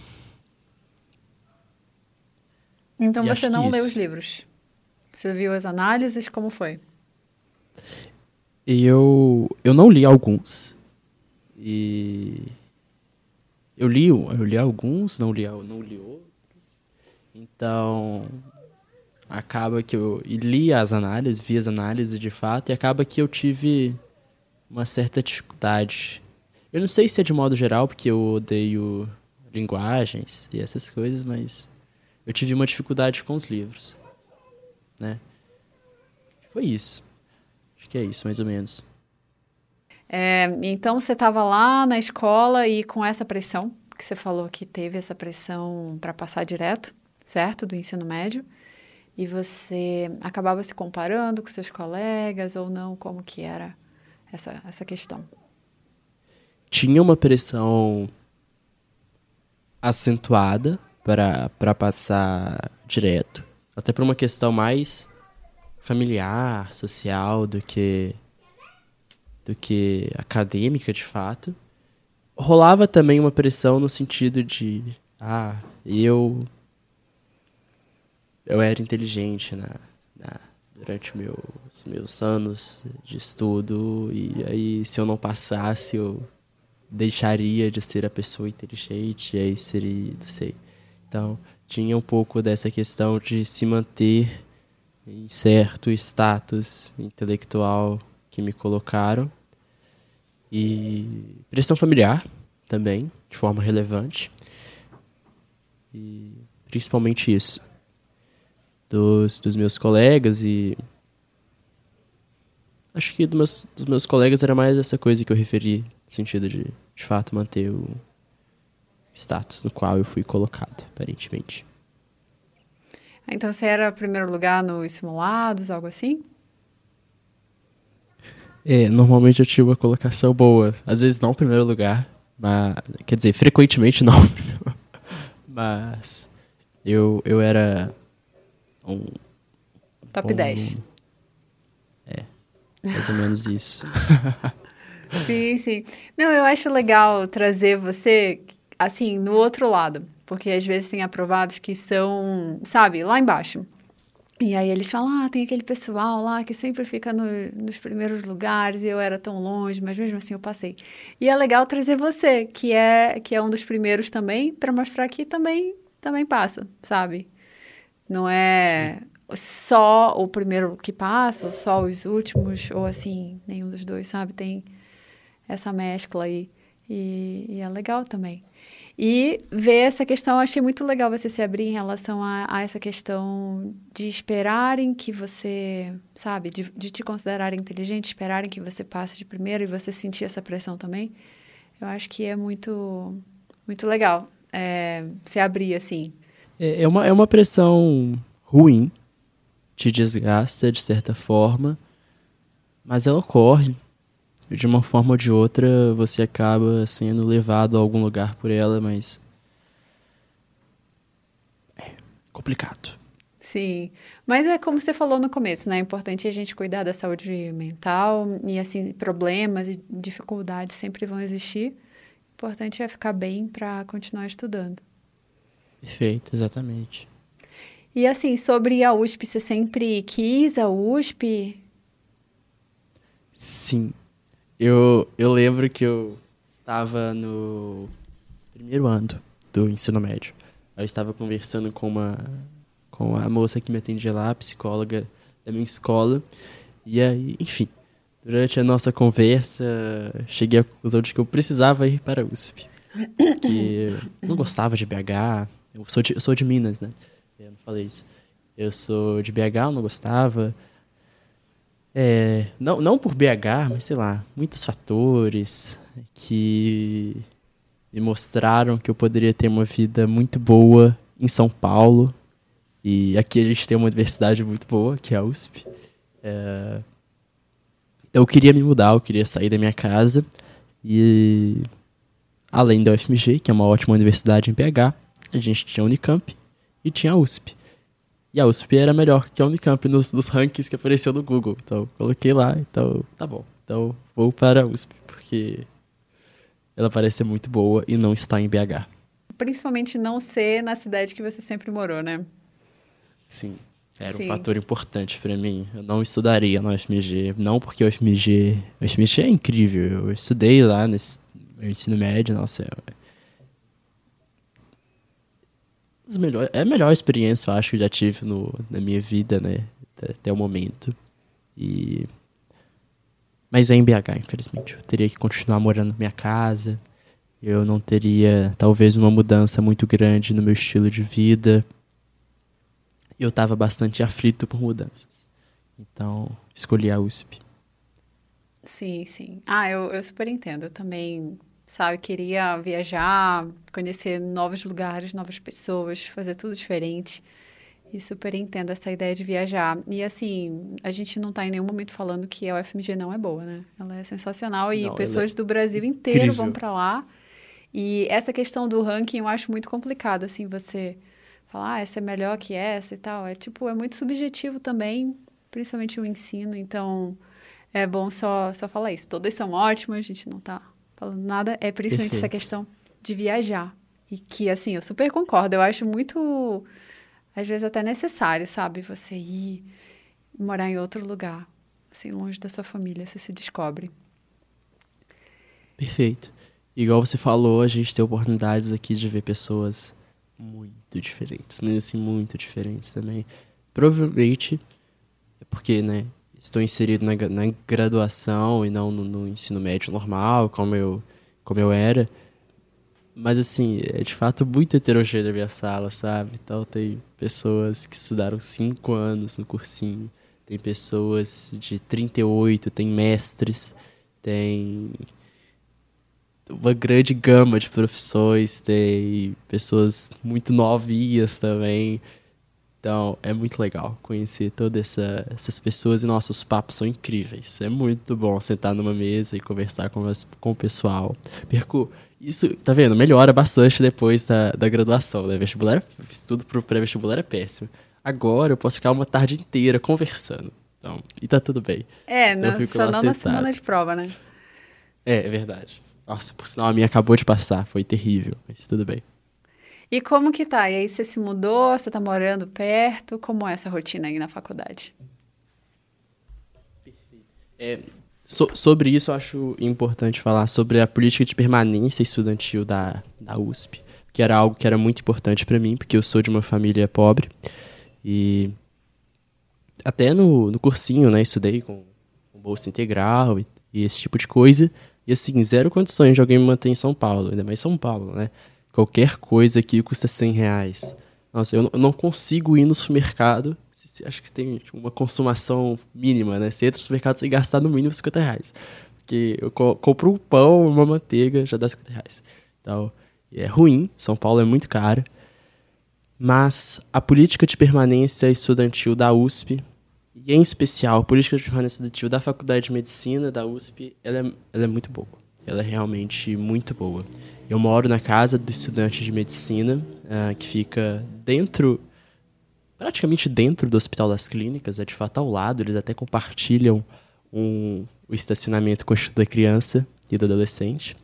Speaker 1: Então e você não leu os livros? Você viu as análises? Como foi?
Speaker 2: Eu, eu não li alguns. E eu li, eu li alguns, não li, não li outros. Então, acaba que eu li as análises, vi as análises de fato, e acaba que eu tive uma certa dificuldade. Eu não sei se é de modo geral, porque eu odeio linguagens e essas coisas, mas eu tive uma dificuldade com os livros, né? Foi isso. Acho que é isso, mais ou menos.
Speaker 1: É, então você estava lá na escola e com essa pressão que você falou que teve essa pressão para passar direto certo? Do ensino médio. E você acabava se comparando com seus colegas ou não? Como que era essa, essa questão?
Speaker 2: Tinha uma pressão acentuada para passar direto. Até por uma questão mais familiar, social, do que do que acadêmica de fato. Rolava também uma pressão no sentido de ah, eu eu era inteligente na, na, durante meus, meus anos de estudo e aí se eu não passasse eu deixaria de ser a pessoa inteligente e aí seria, não sei. Então, tinha um pouco dessa questão de se manter em certo status intelectual que me colocaram e pressão familiar também, de forma relevante. E principalmente isso dos, dos meus colegas e acho que dos meus, dos meus colegas era mais essa coisa que eu referi, no sentido de, de fato, manter o status no qual eu fui colocado, aparentemente.
Speaker 1: Então você era primeiro lugar nos simulados, algo assim?
Speaker 2: É, normalmente eu tinha uma colocação boa. Às vezes não primeiro lugar, mas. Quer dizer, frequentemente não. mas eu, eu era um.
Speaker 1: Top bom, 10.
Speaker 2: É. Mais ou menos isso.
Speaker 1: sim, sim. Não, eu acho legal trazer você, assim, no outro lado. Porque às vezes tem aprovados que são, sabe, lá embaixo. E aí eles falam, ah, tem aquele pessoal lá que sempre fica no, nos primeiros lugares e eu era tão longe, mas mesmo assim eu passei. E é legal trazer você, que é que é um dos primeiros também, para mostrar que também também passa, sabe? Não é Sim. só o primeiro que passa, ou só os últimos, ou assim, nenhum dos dois, sabe? Tem essa mescla aí. E, e é legal também. E ver essa questão, achei muito legal você se abrir em relação a, a essa questão de esperarem que você, sabe, de, de, te considerar inteligente, esperarem que você passe de primeiro e você sentir essa pressão também. Eu acho que é muito, muito legal é, se abrir assim.
Speaker 2: É, é, uma, é uma pressão ruim, te desgasta de certa forma, mas ela ocorre de uma forma ou de outra você acaba sendo levado a algum lugar por ela, mas é complicado.
Speaker 1: Sim, mas é como você falou no começo, né? É importante a gente cuidar da saúde mental e assim problemas e dificuldades sempre vão existir. O importante é ficar bem para continuar estudando.
Speaker 2: Perfeito, exatamente.
Speaker 1: E assim, sobre a USP, você sempre quis a USP?
Speaker 2: Sim, eu, eu lembro que eu estava no primeiro ano do ensino médio. Eu estava conversando com uma com a moça que me atendia lá, a psicóloga da minha escola. E aí, enfim, durante a nossa conversa, cheguei à conclusão de que eu precisava ir para a USP. Que eu não gostava de BH. Eu sou de, eu sou de Minas, né? Eu não falei isso. Eu sou de BH, não gostava. É, não, não por BH, mas sei lá, muitos fatores que me mostraram que eu poderia ter uma vida muito boa em São Paulo. E aqui a gente tem uma universidade muito boa, que é a USP. É, eu queria me mudar, eu queria sair da minha casa. E além da UFMG, que é uma ótima universidade em BH, a gente tinha a Unicamp e tinha a USP. E a USP era melhor que a Unicamp nos, nos rankings que apareceu no Google. Então, coloquei lá, então, tá bom. Então, vou para a USP, porque ela parece ser muito boa e não está em BH.
Speaker 1: Principalmente não ser na cidade que você sempre morou, né?
Speaker 2: Sim. Era Sim. um fator importante para mim. Eu não estudaria na UFMG. Não porque a UFMG. A UFMG é incrível. Eu estudei lá nesse ensino médio, nossa. É é a melhor experiência, eu acho, que eu já tive no, na minha vida, né? Até, até o momento. E. Mas é em BH, infelizmente. Eu teria que continuar morando na minha casa. Eu não teria, talvez, uma mudança muito grande no meu estilo de vida. Eu estava bastante aflito por mudanças. Então, escolhi a USP.
Speaker 1: Sim, sim. Ah, eu, eu super entendo. Eu também sabe? Queria viajar, conhecer novos lugares, novas pessoas, fazer tudo diferente. E super entendo essa ideia de viajar. E assim, a gente não está em nenhum momento falando que a UFMG não é boa, né? Ela é sensacional e não, pessoas é do Brasil inteiro incrível. vão para lá. E essa questão do ranking eu acho muito complicado, assim, você falar, ah, essa é melhor que essa e tal. É tipo, é muito subjetivo também, principalmente o ensino. Então, é bom só, só falar isso. Todas são ótimas, a gente não está falando nada, é principalmente essa questão de viajar. E que, assim, eu super concordo. Eu acho muito, às vezes, até necessário, sabe? Você ir morar em outro lugar, assim, longe da sua família, você se descobre.
Speaker 2: Perfeito. Igual você falou, a gente tem oportunidades aqui de ver pessoas muito diferentes, mas assim, muito diferentes também. Provavelmente é porque, né, estou inserido na, na graduação e não no, no, ensino médio normal, como eu, como eu era. Mas, assim, é de fato muito heterogênea a minha sala, sabe? Então, tem pessoas que estudaram cinco anos no cursinho, tem pessoas de 38, tem mestres, tem uma grande gama de profissões, tem pessoas muito novinhas também. Então é muito legal conhecer todas essa, essas pessoas e nossos papos são incríveis. É muito bom sentar numa mesa e conversar com, as, com o pessoal. Perco, isso, tá vendo? Melhora bastante depois da, da graduação, né? Vestibular, estudo pro pré-vestibular é péssimo. Agora eu posso ficar uma tarde inteira conversando. Então, e tá tudo bem.
Speaker 1: É, então, não, só não sentado. na semana de prova, né?
Speaker 2: É, é verdade. Nossa, por sinal, a minha acabou de passar, foi terrível, mas tudo bem.
Speaker 1: E como que tá? E aí você se mudou, você tá morando perto? Como é essa rotina aí na faculdade?
Speaker 2: É, so, sobre isso, eu acho importante falar sobre a política de permanência estudantil da, da USP, que era algo que era muito importante para mim, porque eu sou de uma família pobre e até no, no cursinho, né, estudei com, com bolsa integral e, e esse tipo de coisa. E assim, zero condições de alguém me manter em São Paulo, ainda mais São Paulo, né? Qualquer coisa aqui custa 100 reais. Nossa, eu não consigo ir no supermercado. Acho que tem tipo, uma consumação mínima, né? Você entra no supermercado sem gastar no mínimo 50 reais. Porque eu compro um pão, uma manteiga, já dá 50 reais. Então, é ruim. São Paulo é muito caro. Mas a política de permanência estudantil da USP e em especial a política de permanência estudantil da Faculdade de Medicina da USP, ela é, ela é muito boa. Ela é realmente muito boa. Eu moro na casa do estudante de medicina, uh, que fica dentro, praticamente dentro do Hospital das Clínicas, é de fato ao lado, eles até compartilham um, o estacionamento com o Instituto da Criança e do Adolescente.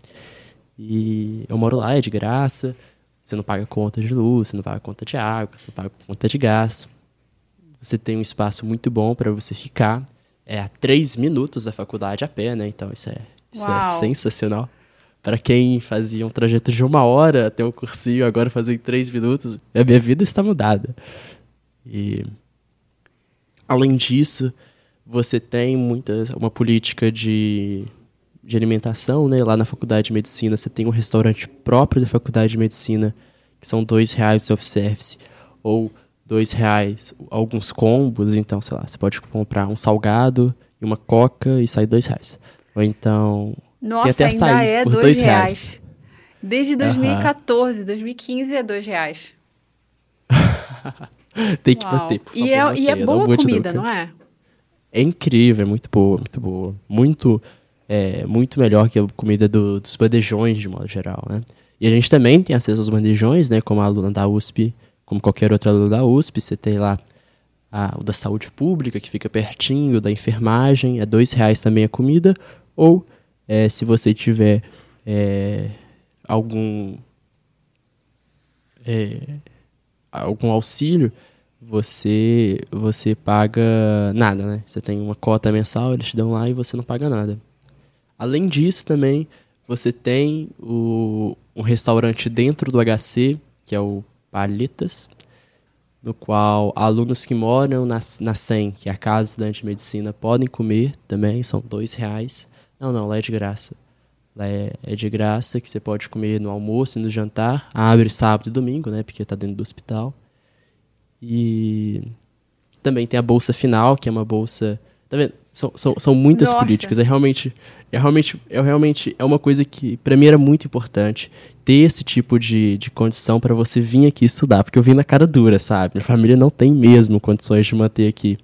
Speaker 2: E eu moro lá, é de graça, você não paga conta de luz, você não paga conta de água, você não paga conta de gás. Você tem um espaço muito bom para você ficar. É a três minutos da faculdade a pé, né? Então isso é, isso é sensacional. Para quem fazia um trajeto de uma hora até o cursinho, agora fazer em três minutos, a minha vida está mudada. E além disso, você tem muita, uma política de, de alimentação, né? Lá na faculdade de medicina, você tem um restaurante próprio da faculdade de medicina, que são dois reais self-service, ou dois reais alguns combos, então, sei lá, você pode comprar um salgado e uma coca e sai dois reais. Ou então.
Speaker 1: Nossa, ainda é por dois, dois reais. reais. Desde 2014, uhum. 2015 é dois reais.
Speaker 2: tem que Uau. bater. Por
Speaker 1: favor, e é, e é boa comida, não é?
Speaker 2: É incrível, é muito boa, muito boa. Muito, é, muito melhor que a comida do, dos bandejões, de modo geral, né? E a gente também tem acesso aos bandejões, né? Como a aluna da USP como qualquer outro aluno da USP, você tem lá a, o da saúde pública, que fica pertinho, da enfermagem, é dois reais também a comida, ou é, se você tiver é, algum é, algum auxílio, você você paga nada, né? Você tem uma cota mensal, eles te dão lá e você não paga nada. Além disso, também você tem o, um restaurante dentro do HC, que é o Palitas, no qual alunos que moram na, na SEM, que é a Casa Estudante de Medicina, podem comer também, são dois reais. Não, não, lá é de graça. Lá é, é de graça, que você pode comer no almoço e no jantar. Abre sábado e domingo, né, porque está dentro do hospital. E também tem a bolsa final, que é uma bolsa Tá vendo? São, são, são muitas Nossa. políticas. É realmente, é realmente, é realmente é uma coisa que para mim era muito importante ter esse tipo de, de condição para você vir aqui estudar, porque eu vim na cara dura, sabe? Minha família não tem mesmo condições de manter aqui.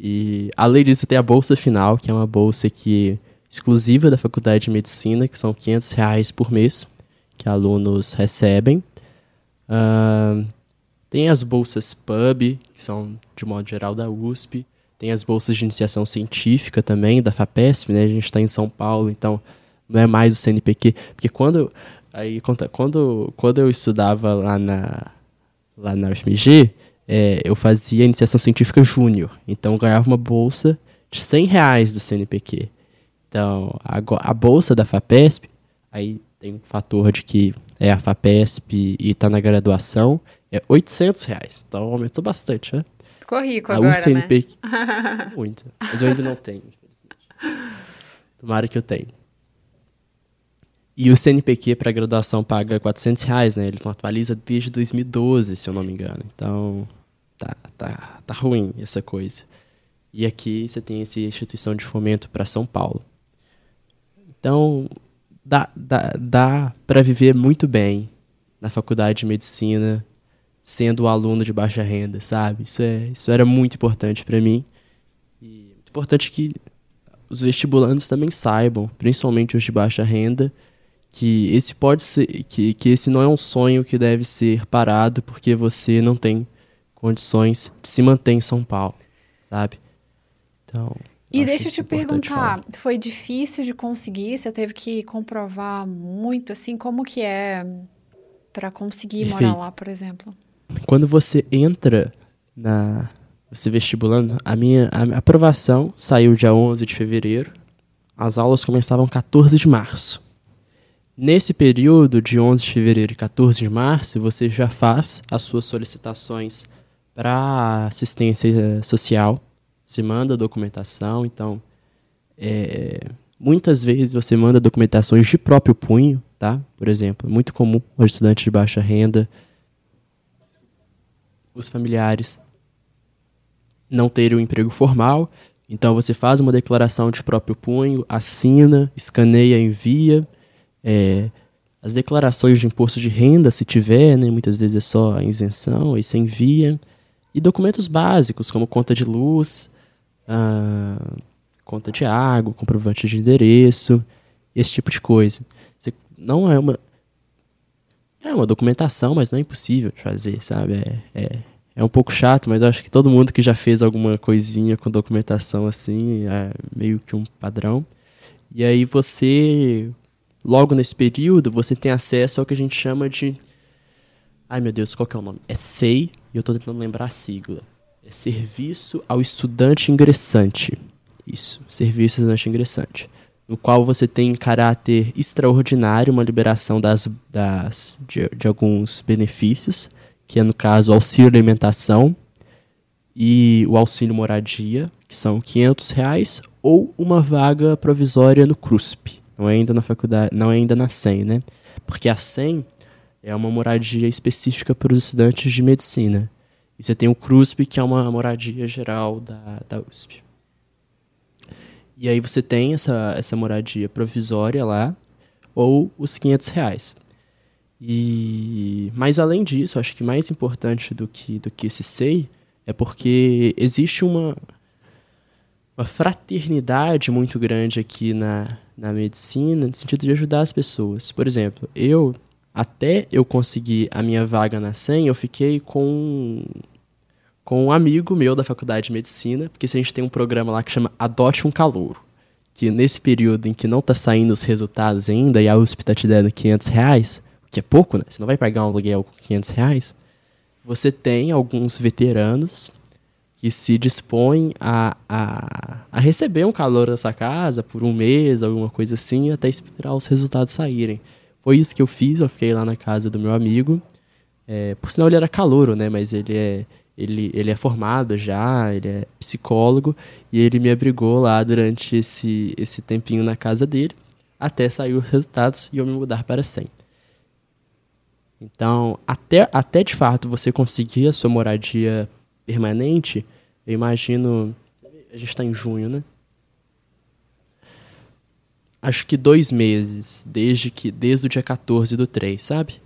Speaker 2: E além disso, tem a bolsa final, que é uma bolsa que exclusiva da Faculdade de Medicina, que são 500 reais por mês que alunos recebem. Uh, tem as bolsas PUB, que são de modo geral da USP. Tem as bolsas de iniciação científica também, da FAPESP, né? A gente está em São Paulo, então não é mais o CNPq. Porque quando, aí, quando, quando eu estudava lá na, lá na UFMG, é, eu fazia iniciação científica júnior. Então eu ganhava uma bolsa de 100 reais do CNPq. Então, a, a bolsa da FAPESP, aí tem um fator de que é a FAPESP e está na graduação, é 800 reais. Então aumentou bastante, né?
Speaker 1: Ficou rico a agora, UCNP...
Speaker 2: né? Muito. Mas eu ainda não tenho. Tomara que eu tenha. E o CNPq para graduação paga 400 reais, né? Ele não atualiza desde 2012, se eu não me engano. Então, tá, tá, tá ruim essa coisa. E aqui você tem essa instituição de fomento para São Paulo. Então, dá, dá, dá para viver muito bem na faculdade de medicina sendo aluno de baixa renda, sabe? Isso, é, isso era muito importante para mim. E muito importante que os vestibulandos também saibam, principalmente os de baixa renda, que esse pode ser que, que esse não é um sonho que deve ser parado porque você não tem condições de se manter em São Paulo, sabe? Então,
Speaker 1: e deixa eu te perguntar, falar. foi difícil de conseguir? Você teve que comprovar muito assim, como que é para conseguir Perfeito. morar lá, por exemplo?
Speaker 2: Quando você entra na você vestibulando, a minha a aprovação saiu dia 11 de fevereiro. As aulas começavam 14 de março. Nesse período de 11 de fevereiro e 14 de março, você já faz as suas solicitações para assistência social, você manda documentação, então é, muitas vezes você manda documentações de próprio punho, tá? Por exemplo, é muito comum aos estudantes de baixa renda, os familiares não terem um emprego formal, então você faz uma declaração de próprio punho, assina, escaneia, envia é, as declarações de imposto de renda, se tiver, né, muitas vezes é só a isenção, aí você envia. E documentos básicos, como conta de luz, ah, conta de água, comprovante de endereço, esse tipo de coisa. Você, não é uma. É uma documentação, mas não é impossível de fazer, sabe? É, é, é um pouco chato, mas eu acho que todo mundo que já fez alguma coisinha com documentação assim é meio que um padrão. E aí você Logo nesse período, você tem acesso ao que a gente chama de. Ai meu Deus, qual que é o nome? É SEI, e eu estou tentando lembrar a sigla. Serviço ao Estudante Ingressante. Isso, Serviço ao Estudante Ingressante. No qual você tem em caráter extraordinário uma liberação das, das, de, de alguns benefícios, que é no caso o auxílio alimentação e o auxílio moradia, que são 500 reais, ou uma vaga provisória no CRUSP não é ainda na faculdade, não é ainda na SEM, né? Porque a SEM é uma moradia específica para os estudantes de medicina. E você tem o CRUSP, que é uma moradia geral da, da USP. E aí você tem essa, essa moradia provisória lá, ou os 500 reais. E, mas além disso, acho que mais importante do que, do que esse SEI é porque existe uma, uma fraternidade muito grande aqui na, na medicina, no sentido de ajudar as pessoas. Por exemplo, eu, até eu conseguir a minha vaga na SEM, eu fiquei com, com um amigo meu da faculdade de medicina, porque a gente tem um programa lá que chama Adote um Calouro. Que nesse período em que não está saindo os resultados ainda e a USP está te dando 500 reais, que é pouco, né? Você não vai pagar um aluguel com 500 reais. Você tem alguns veteranos que se dispõem a, a, a, receber um calor na sua casa por um mês, alguma coisa assim, até esperar os resultados saírem. Foi isso que eu fiz, eu fiquei lá na casa do meu amigo. É, por sinal, ele era calouro, né? Mas ele é, ele, ele é formado já, ele é psicólogo, e ele me abrigou lá durante esse, esse tempinho na casa dele, até sair os resultados e eu me mudar para 100. Então, até, até de fato você conseguir a sua moradia permanente, eu imagino. A gente está em junho, né? Acho que dois meses, desde que desde o dia 14 do 3, sabe?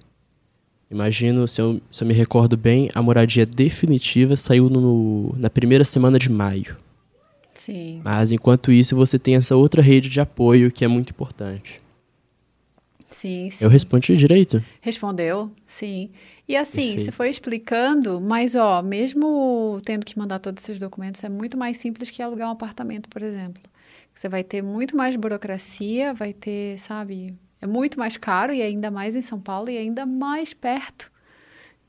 Speaker 2: Imagino, se eu, se eu me recordo bem, a moradia definitiva saiu no, na primeira semana de maio.
Speaker 1: Sim.
Speaker 2: Mas enquanto isso, você tem essa outra rede de apoio que é muito importante.
Speaker 1: Sim, sim.
Speaker 2: Eu respondi direito?
Speaker 1: Respondeu, sim. E assim, Perfeito. você foi explicando, mas ó, mesmo tendo que mandar todos esses documentos, é muito mais simples que alugar um apartamento, por exemplo. Você vai ter muito mais burocracia, vai ter, sabe, é muito mais caro e ainda mais em São Paulo e ainda mais perto,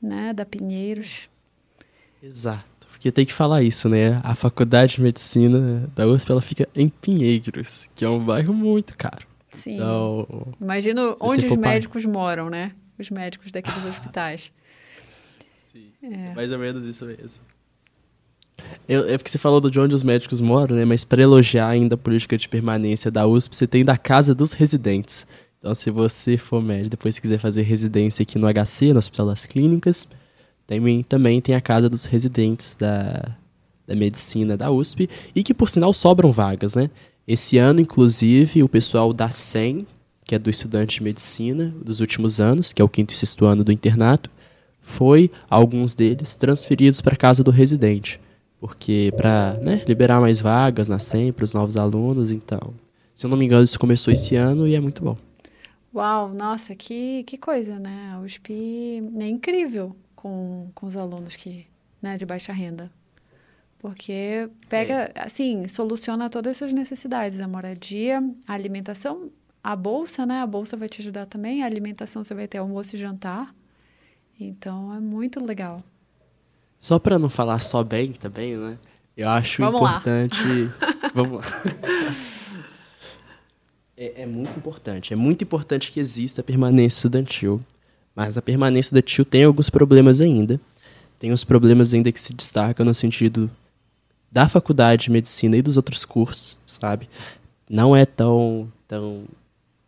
Speaker 1: né, da Pinheiros.
Speaker 2: Exato. Porque tem que falar isso, né? A faculdade de medicina da USP ela fica em Pinheiros, que é um bairro muito caro.
Speaker 1: Sim. Então, Imagino onde os médicos moram, né? os médicos daqueles hospitais.
Speaker 2: Sim, é. mais ou menos isso mesmo. É porque você falou de onde os médicos moram, né? Mas para elogiar ainda a política de permanência da USP, você tem da Casa dos Residentes. Então, se você for médico, depois quiser fazer residência aqui no HC, no Hospital das Clínicas, também tem a Casa dos Residentes da, da medicina da USP e que, por sinal, sobram vagas, né? Esse ano, inclusive, o pessoal da SEM, que é do estudante de medicina dos últimos anos, que é o quinto e sexto ano do internato, foi, alguns deles, transferidos para a casa do residente. Porque para né, liberar mais vagas na SEM para os novos alunos, então. Se eu não me engano, isso começou esse ano e é muito bom.
Speaker 1: Uau, nossa, que, que coisa, né? A USP é incrível com, com os alunos que, né, de baixa renda. Porque pega, é. assim, soluciona todas as suas necessidades, a moradia, a alimentação, a bolsa, né? A bolsa vai te ajudar também, a alimentação você vai ter almoço e jantar. Então é muito legal.
Speaker 2: Só para não falar só bem também, né? Eu acho Vamos importante. Lá. Vamos lá. É, é, muito importante. É muito importante que exista a permanência estudantil. Mas a permanência estudantil tem alguns problemas ainda. Tem os problemas ainda que se destacam no sentido da faculdade de medicina e dos outros cursos, sabe? Não é tão, tão,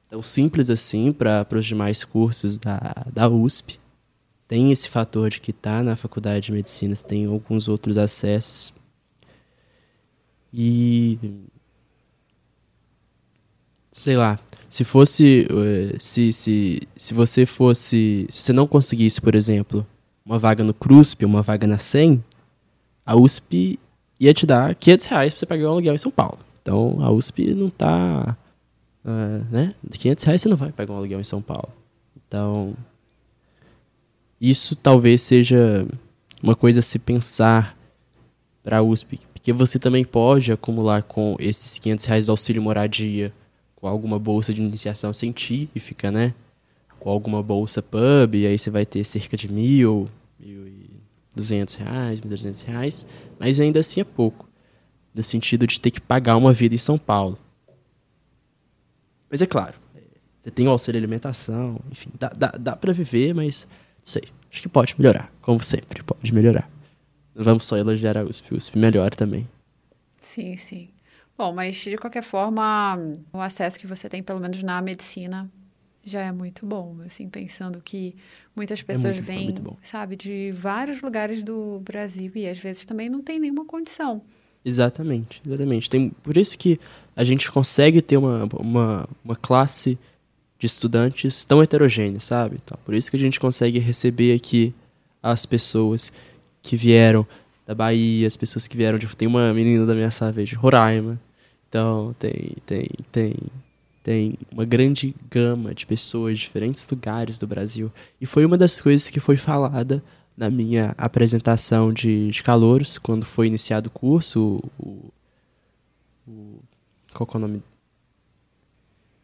Speaker 2: tão simples assim para os demais cursos da, da USP. Tem esse fator de que está na faculdade de medicina, tem alguns outros acessos. E. Sei lá, se fosse. Eh, se, se, se você fosse. Se você não conseguisse, por exemplo, uma vaga no CRUSP, uma vaga na SEM, a USP ia te dar 500 reais pra você pagar um aluguel em São Paulo. Então a USP não tá. Uh, né? De 500 reais você não vai pagar um aluguel em São Paulo. Então. Isso talvez seja uma coisa a se pensar para a USP. Porque você também pode acumular com esses 500 reais do auxílio moradia, com alguma bolsa de iniciação científica, né? Ou alguma bolsa pub, e aí você vai ter cerca de mil, mil e duzentos reais, mil duzentos reais mas ainda assim é pouco, no sentido de ter que pagar uma vida em São Paulo. Mas é claro, você tem o auxílio alimentação, enfim, dá, dá, dá para viver, mas sei, acho que pode melhorar, como sempre, pode melhorar. Não vamos só elogiar a USP, a USP melhora também.
Speaker 1: Sim, sim. Bom, mas de qualquer forma, o acesso que você tem, pelo menos na medicina, já é muito bom, assim, pensando que muitas é pessoas é muito, vêm, é sabe, de vários lugares do Brasil e às vezes também não tem nenhuma condição.
Speaker 2: Exatamente, exatamente. Tem, por isso que a gente consegue ter uma, uma, uma classe de estudantes tão heterogênea, sabe? Então, por isso que a gente consegue receber aqui as pessoas que vieram da Bahia, as pessoas que vieram de... Tem uma menina da minha sala de Roraima, então tem, tem, tem tem uma grande gama de pessoas de diferentes lugares do Brasil. E foi uma das coisas que foi falada na minha apresentação de, de calouros, quando foi iniciado o curso. O, o, qual é o nome?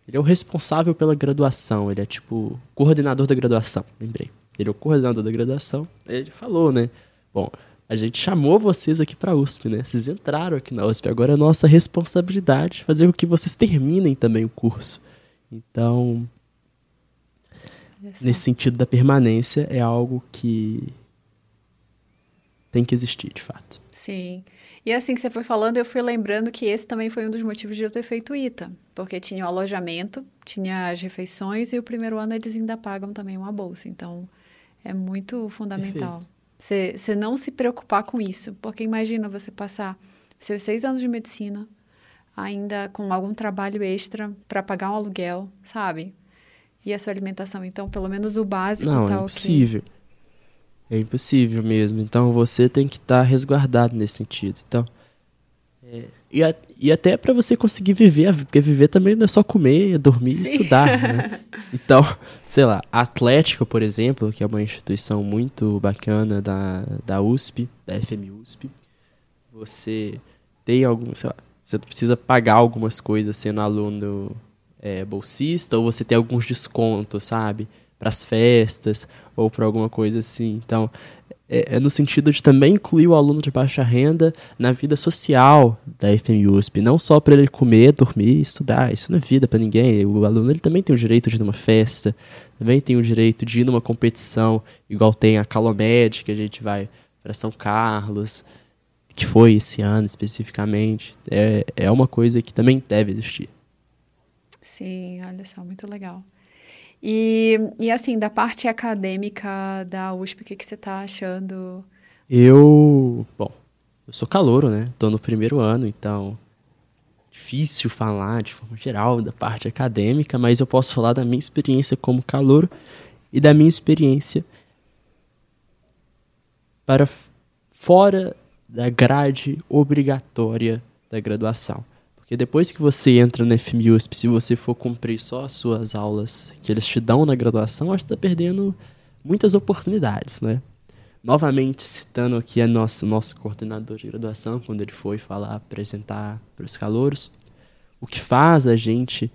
Speaker 2: Ele é o responsável pela graduação, ele é tipo coordenador da graduação, lembrei. Ele é o coordenador da graduação. Ele falou, né? Bom, a gente chamou vocês aqui para a USP, né? Vocês entraram aqui na USP, agora é nossa responsabilidade fazer com que vocês terminem também o curso. Então, nesse sentido da permanência, é algo que tem que existir, de fato.
Speaker 1: Sim. E assim que você foi falando, eu fui lembrando que esse também foi um dos motivos de eu ter feito ITA, porque tinha o alojamento, tinha as refeições e o primeiro ano eles ainda pagam também uma bolsa. Então, é muito fundamental. Você não se preocupar com isso. Porque imagina você passar seus seis anos de medicina, ainda com algum trabalho extra para pagar um aluguel, sabe? E a sua alimentação. Então, pelo menos o básico
Speaker 2: não,
Speaker 1: tá
Speaker 2: é impossível. Okay. É impossível mesmo. Então, você tem que estar tá resguardado nesse sentido. Então, é, e, a, e até para você conseguir viver, porque viver também não é só comer, dormir Sim. e estudar, né? Então, sei lá, a Atlética, por exemplo, que é uma instituição muito bacana da, da USP, da FM USP, você tem algum, sei lá, você precisa pagar algumas coisas sendo aluno é, bolsista, ou você tem alguns descontos, sabe? Para as festas, ou para alguma coisa assim. Então, é, é, no sentido de também incluir o aluno de baixa renda na vida social da FMUSP, não só para ele comer, dormir, estudar, isso não é vida para ninguém. O aluno ele também tem o direito de ir numa festa, também tem o direito de ir numa competição, igual tem a Calomed, que a gente vai para São Carlos, que foi esse ano especificamente. É, é uma coisa que também deve existir.
Speaker 1: Sim, olha só, muito legal. E, e assim, da parte acadêmica da USP, o que, que você está achando?
Speaker 2: Eu. Bom, eu sou calouro, né? Tô no primeiro ano, então difícil falar de forma geral da parte acadêmica, mas eu posso falar da minha experiência como calouro e da minha experiência para fora da grade obrigatória da graduação. Porque depois que você entra no FMUSP, se você for cumprir só as suas aulas que eles te dão na graduação, você está perdendo muitas oportunidades, né? Novamente citando aqui a nosso, nosso coordenador de graduação, quando ele foi falar, apresentar para os calouros, o que faz a gente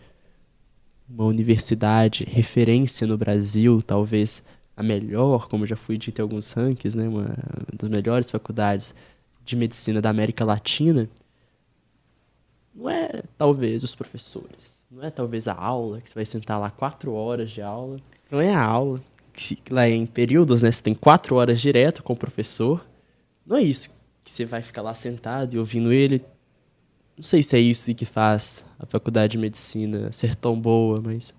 Speaker 2: uma universidade referência no Brasil, talvez a melhor, como já fui dito em alguns rankings, né, uma das melhores faculdades de medicina da América Latina, não é talvez os professores, não é talvez a aula, que você vai sentar lá quatro horas de aula. Não é a aula, que lá em períodos, né, você tem quatro horas direto com o professor. Não é isso que você vai ficar lá sentado e ouvindo ele. Não sei se é isso que faz a faculdade de medicina ser tão boa, mas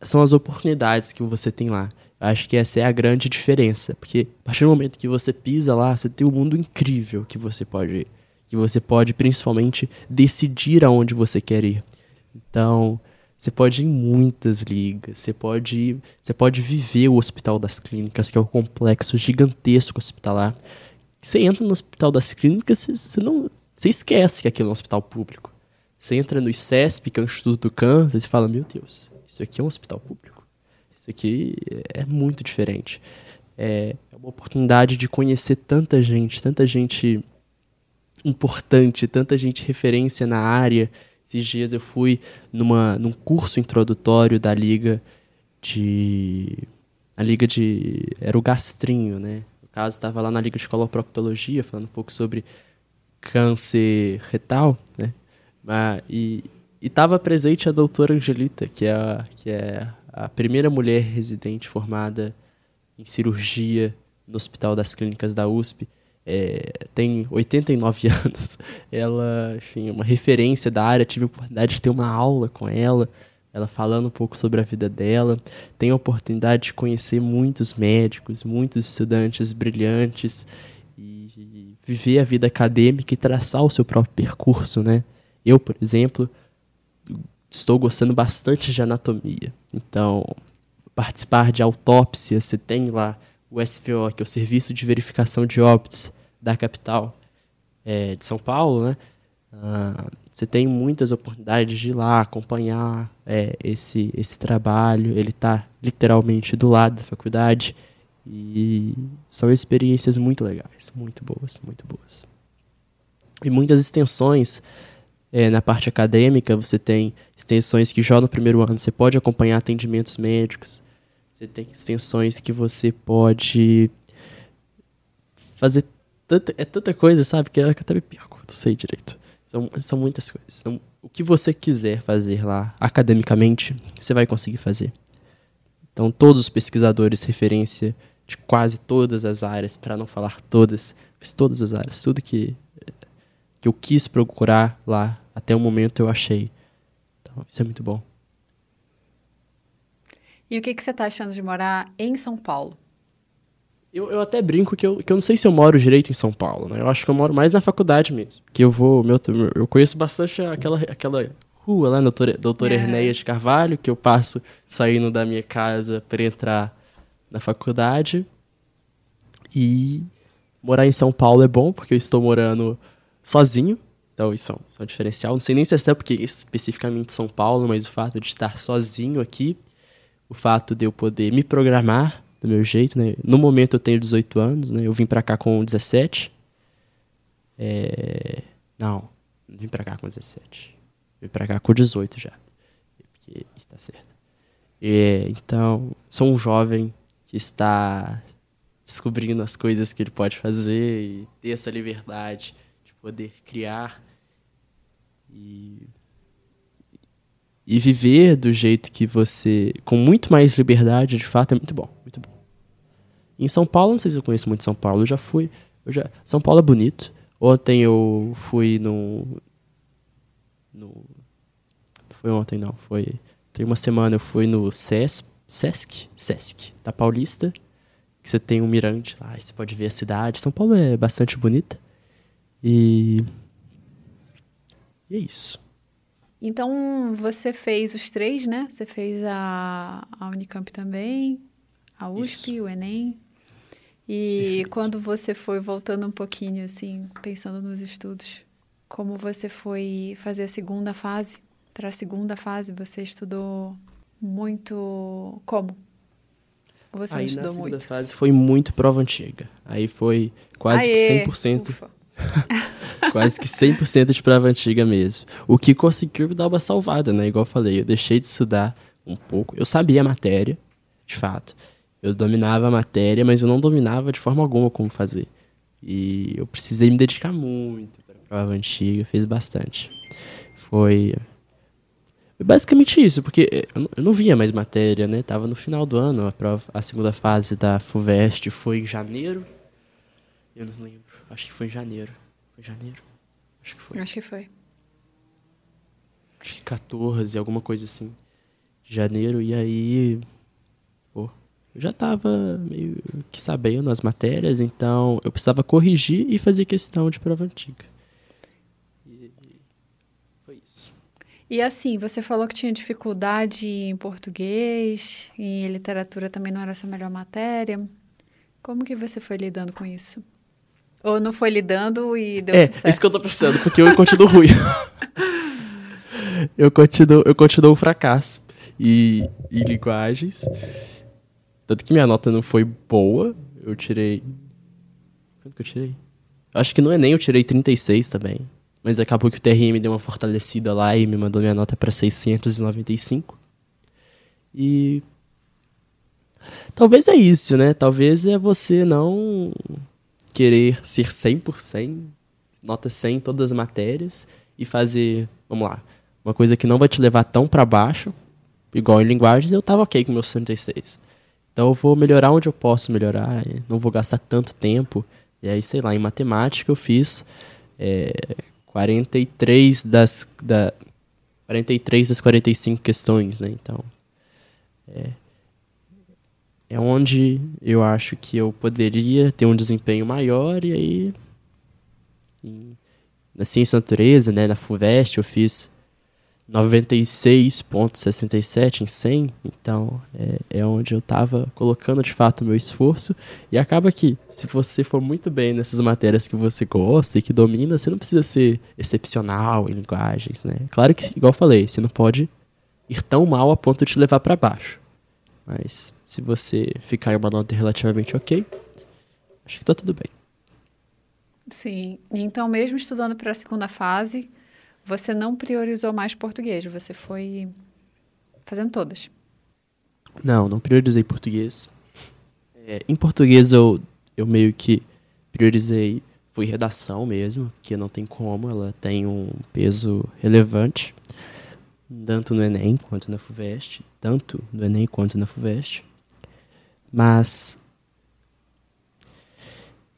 Speaker 2: são as oportunidades que você tem lá. Eu acho que essa é a grande diferença, porque a partir do momento que você pisa lá, você tem um mundo incrível que você pode que você pode principalmente decidir aonde você quer ir. Então, você pode ir em muitas ligas, você pode ir, você pode viver o Hospital das Clínicas, que é o complexo gigantesco hospitalar. Você entra no Hospital das Clínicas, você, você não, você esquece que aquilo é um hospital público. Você entra no ICESP, que é o Instituto do Câncer, e fala: "Meu Deus, isso aqui é um hospital público. Isso aqui é muito diferente." É, é uma oportunidade de conhecer tanta gente, tanta gente importante, tanta gente referência na área. Esses dias eu fui numa, num curso introdutório da Liga de. A Liga de. Era o Gastrinho, né? No caso, estava lá na Liga de Coloproctologia, falando um pouco sobre câncer retal, né? Mas, e estava presente a doutora Angelita, que é a, que é a primeira mulher residente formada em cirurgia no Hospital das Clínicas da USP é, tem 89 anos. Ela, enfim, é uma referência da área. Tive a oportunidade de ter uma aula com ela, ela falando um pouco sobre a vida dela. Tenho a oportunidade de conhecer muitos médicos, muitos estudantes brilhantes e viver a vida acadêmica e traçar o seu próprio percurso, né? Eu, por exemplo, estou gostando bastante de anatomia. Então, participar de autópsia, você tem lá o SVO, que é o Serviço de Verificação de Óbitos da capital é, de São Paulo, né? Ah, você tem muitas oportunidades de ir lá acompanhar é, esse, esse trabalho. Ele está literalmente do lado da faculdade e são experiências muito legais, muito boas, muito boas. E muitas extensões é, na parte acadêmica, você tem extensões que já no primeiro ano você pode acompanhar atendimentos médicos, você tem extensões que você pode fazer tanta, é tanta coisa, sabe, que eu até me perco, não sei direito. São, são muitas coisas. Então, o que você quiser fazer lá academicamente, você vai conseguir fazer. Então, todos os pesquisadores, referência de quase todas as áreas, para não falar todas, mas todas as áreas, tudo que, que eu quis procurar lá, até o momento eu achei. Então, isso é muito bom.
Speaker 1: E o que, que você está achando de morar em São Paulo?
Speaker 2: Eu, eu até brinco que eu, que eu não sei se eu moro direito em São Paulo, né? Eu acho que eu moro mais na faculdade mesmo. Que eu vou. Meu, eu conheço bastante aquela, aquela rua lá, doutora, doutora é. Erneia de Carvalho, que eu passo saindo da minha casa para entrar na faculdade. E morar em São Paulo é bom, porque eu estou morando sozinho. Então isso é um, isso é um diferencial. Não sei nem se é porque especificamente São Paulo, mas o fato de estar sozinho aqui o fato de eu poder me programar do meu jeito, né? No momento eu tenho 18 anos, né? Eu vim para cá com 17. É... Não, não vim para cá com 17. Vim para cá com 18 já. Porque está certo. É, então, sou um jovem que está descobrindo as coisas que ele pode fazer e ter essa liberdade de poder criar e e viver do jeito que você. com muito mais liberdade, de fato, é muito bom. Muito bom. Em São Paulo, não sei se eu conheço muito São Paulo, eu já fui. Eu já, São Paulo é bonito. Ontem eu fui no. no foi ontem, não. Foi. Tem uma semana eu fui no SESC, SESC, SESC, da Paulista. Que você tem um mirante lá, você pode ver a cidade. São Paulo é bastante bonita. E, e é isso.
Speaker 1: Então, você fez os três, né? Você fez a, a Unicamp também, a USP, isso. o Enem. E Perfeito. quando você foi voltando um pouquinho, assim, pensando nos estudos, como você foi fazer a segunda fase? Para a segunda fase, você estudou muito como? Ou você
Speaker 2: Aí,
Speaker 1: estudou
Speaker 2: na segunda
Speaker 1: muito?
Speaker 2: fase foi muito prova antiga. Aí foi quase Aê, que 100%. quase que 100% de prova antiga mesmo. O que conseguiu me dar uma salvada, né? Igual eu falei, eu deixei de estudar um pouco. Eu sabia a matéria, de fato. Eu dominava a matéria, mas eu não dominava de forma alguma como fazer. E eu precisei me dedicar muito para a prova antiga, fez bastante. Foi basicamente isso, porque eu não via mais matéria, né? Tava no final do ano, a, prova, a segunda fase da FUVEST foi em janeiro. Eu não lembro, acho que foi em janeiro. Foi janeiro? Acho que foi.
Speaker 1: Acho que foi.
Speaker 2: Acho que 14, alguma coisa assim. Janeiro, e aí. Pô, eu já tava meio que sabendo as matérias, então eu precisava corrigir e fazer questão de prova antiga.
Speaker 1: E assim, você falou que tinha dificuldade em português, e literatura também não era a sua melhor matéria. Como que você foi lidando com isso? Ou não foi lidando e deu
Speaker 2: é,
Speaker 1: tudo certo?
Speaker 2: É, isso que eu tô pensando, porque eu continuo ruim. eu continuo, eu continuo o fracasso. E, e linguagens. Tanto que minha nota não foi boa. Eu tirei. Quanto que eu tirei? Acho que no Enem eu tirei 36 também. Mas acabou que o TRM deu uma fortalecida lá e me mandou minha nota para 695. E. Talvez é isso, né? Talvez é você não querer ser 100%, nota 100 em todas as matérias e fazer, vamos lá, uma coisa que não vai te levar tão para baixo, igual em linguagens, eu tava ok com meus 66. Então eu vou melhorar onde eu posso melhorar, não vou gastar tanto tempo. E aí, sei lá, em matemática eu fiz é, 43 das, da, 43 das 45 questões, né? Então, é, é onde eu acho que eu poderia ter um desempenho maior e aí em, na ciência natureza, né, na FUVEST eu fiz 96,67 em 100, então é, é onde eu estava colocando de fato o meu esforço. E acaba que, se você for muito bem nessas matérias que você gosta e que domina, você não precisa ser excepcional em linguagens, né? Claro que, igual eu falei, você não pode ir tão mal a ponto de te levar para baixo. Mas se você ficar em uma nota relativamente ok, acho que tá tudo bem.
Speaker 1: Sim, então mesmo estudando para a segunda fase você não priorizou mais português, você foi fazendo todas.
Speaker 2: Não, não priorizei português. É, em português eu, eu meio que priorizei, foi redação mesmo, que não tem como, ela tem um peso relevante, tanto no Enem quanto na FUVEST, tanto no Enem quanto na FUVEST. Mas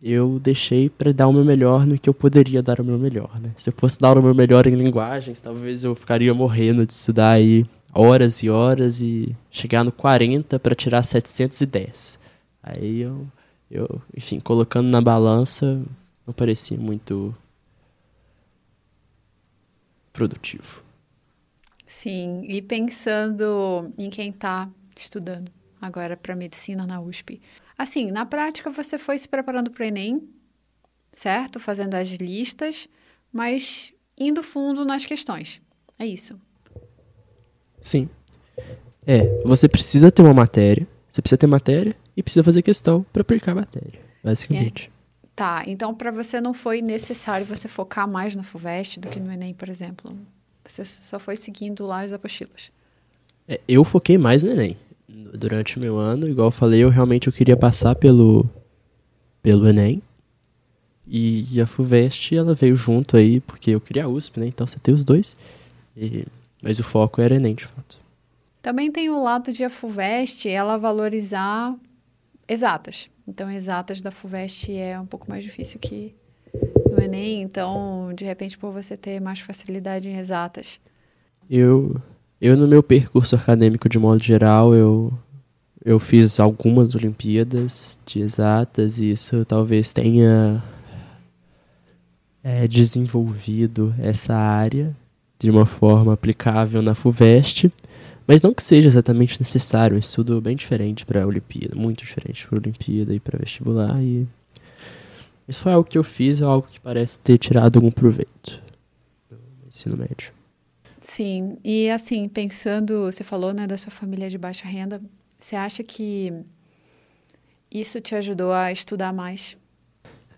Speaker 2: eu deixei para dar o meu melhor no que eu poderia dar o meu melhor, né? Se eu fosse dar o meu melhor em linguagens, talvez eu ficaria morrendo de estudar aí horas e horas e chegar no 40 para tirar 710. Aí eu, eu, enfim, colocando na balança, não parecia muito produtivo.
Speaker 1: Sim, e pensando em quem está estudando agora para medicina na USP, Assim, na prática você foi se preparando para o Enem, certo? Fazendo as listas, mas indo fundo nas questões. É isso.
Speaker 2: Sim. É, você precisa ter uma matéria, você precisa ter matéria e precisa fazer questão para aplicar a matéria, basicamente. É.
Speaker 1: Tá, então para você não foi necessário você focar mais na FUVEST do que no Enem, por exemplo. Você só foi seguindo lá as apostilas.
Speaker 2: É, eu foquei mais no Enem durante o meu ano, igual eu falei, eu realmente eu queria passar pelo pelo ENEM. E, a FUVEST, ela veio junto aí, porque eu queria a USP, né? Então você tem os dois. E, mas o foco era ENEM, de fato.
Speaker 1: Também tem o lado de a FUVEST, ela valorizar exatas. Então, exatas da FUVEST é um pouco mais difícil que no ENEM. Então, de repente, por você ter mais facilidade em exatas.
Speaker 2: Eu, eu, no meu percurso acadêmico, de modo geral, eu, eu fiz algumas Olimpíadas de exatas e isso talvez tenha é, desenvolvido essa área de uma forma aplicável na FUVEST, mas não que seja exatamente necessário, um estudo bem diferente para a Olimpíada, muito diferente para a Olimpíada e para vestibular. E isso foi algo que eu fiz, é algo que parece ter tirado algum proveito no ensino médio.
Speaker 1: Sim, e assim, pensando, você falou né, da sua família de baixa renda, você acha que isso te ajudou a estudar mais?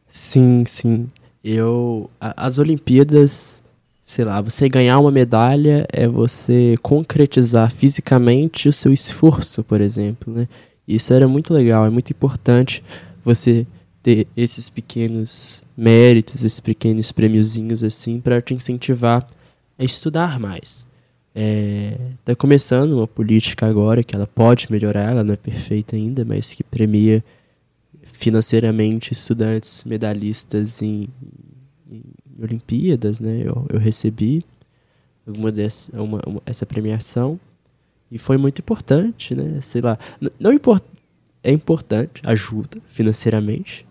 Speaker 2: Sim, sim. Eu. A, as Olimpíadas, sei lá, você ganhar uma medalha é você concretizar fisicamente o seu esforço, por exemplo, né? Isso era muito legal, é muito importante você ter esses pequenos méritos, esses pequenos prêmiozinhos assim, para te incentivar a estudar mais. É, tá começando uma política agora que ela pode melhorar, ela não é perfeita ainda, mas que premia financeiramente estudantes medalhistas em, em Olimpíadas, né? Eu, eu recebi uma dessa, uma, uma, essa premiação e foi muito importante, né? Sei lá, não import, é importante, ajuda financeiramente,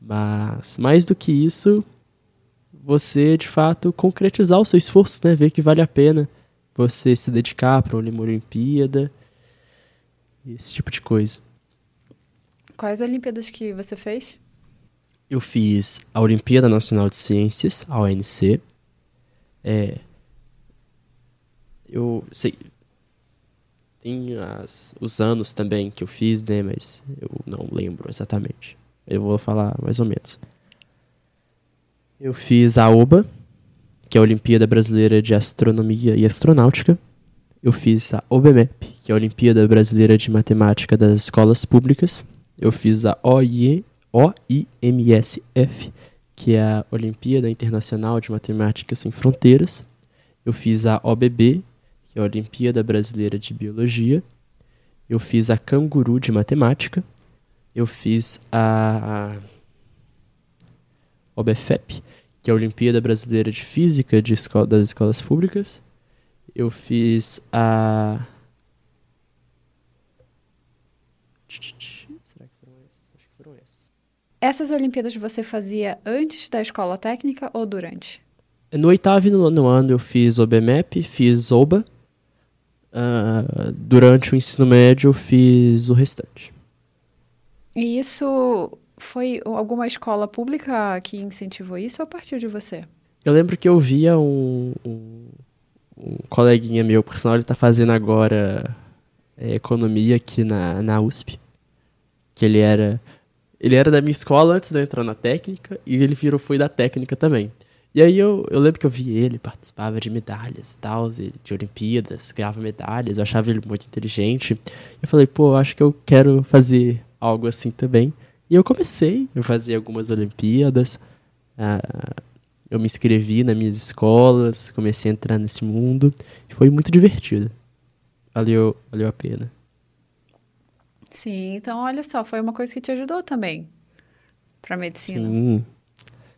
Speaker 2: mas mais do que isso, você de fato concretizar o seu esforço, né? Ver que vale a pena você se dedicar para uma Olimpíada, esse tipo de coisa.
Speaker 1: Quais Olimpíadas que você fez?
Speaker 2: Eu fiz a Olimpíada Nacional de Ciências, a ONC. É, eu sei. Tem as, os anos também que eu fiz, né? Mas eu não lembro exatamente. Eu vou falar mais ou menos. Eu fiz a OBA, que é a Olimpíada Brasileira de Astronomia e Astronáutica. Eu fiz a OBMEP, que é a Olimpíada Brasileira de Matemática das Escolas Públicas. Eu fiz a OIMSF, que é a Olimpíada Internacional de Matemática Sem Fronteiras. Eu fiz a OBB, que é a Olimpíada Brasileira de Biologia. Eu fiz a Canguru de Matemática. Eu fiz a OBFEP, que é a Olimpíada Brasileira de Física de escola, das Escolas Públicas. Eu fiz a. Será que foram essas? Acho que foram essas.
Speaker 1: Essas Olimpíadas você fazia antes da escola técnica ou durante?
Speaker 2: No oitavo e no nono ano eu fiz OBMEP, fiz OBA. Uh, durante o ensino médio eu fiz o restante.
Speaker 1: E isso foi alguma escola pública que incentivou isso ou partiu de você?
Speaker 2: Eu lembro que eu via um, um, um coleguinha meu, por sinal ele está fazendo agora é, economia aqui na, na USP. Que ele era. Ele era da minha escola antes de eu entrar na técnica e ele virou, foi da técnica também. E aí eu, eu lembro que eu vi ele, participava de medalhas e tal, de Olimpíadas, ganhava medalhas, eu achava ele muito inteligente. Eu falei, pô, acho que eu quero fazer algo assim também. E eu comecei a fazer algumas Olimpíadas. Uh, eu me inscrevi nas minhas escolas, comecei a entrar nesse mundo. E foi muito divertido. Valeu, valeu a pena.
Speaker 1: Sim, então olha só, foi uma coisa que te ajudou também para medicina.
Speaker 2: Sim,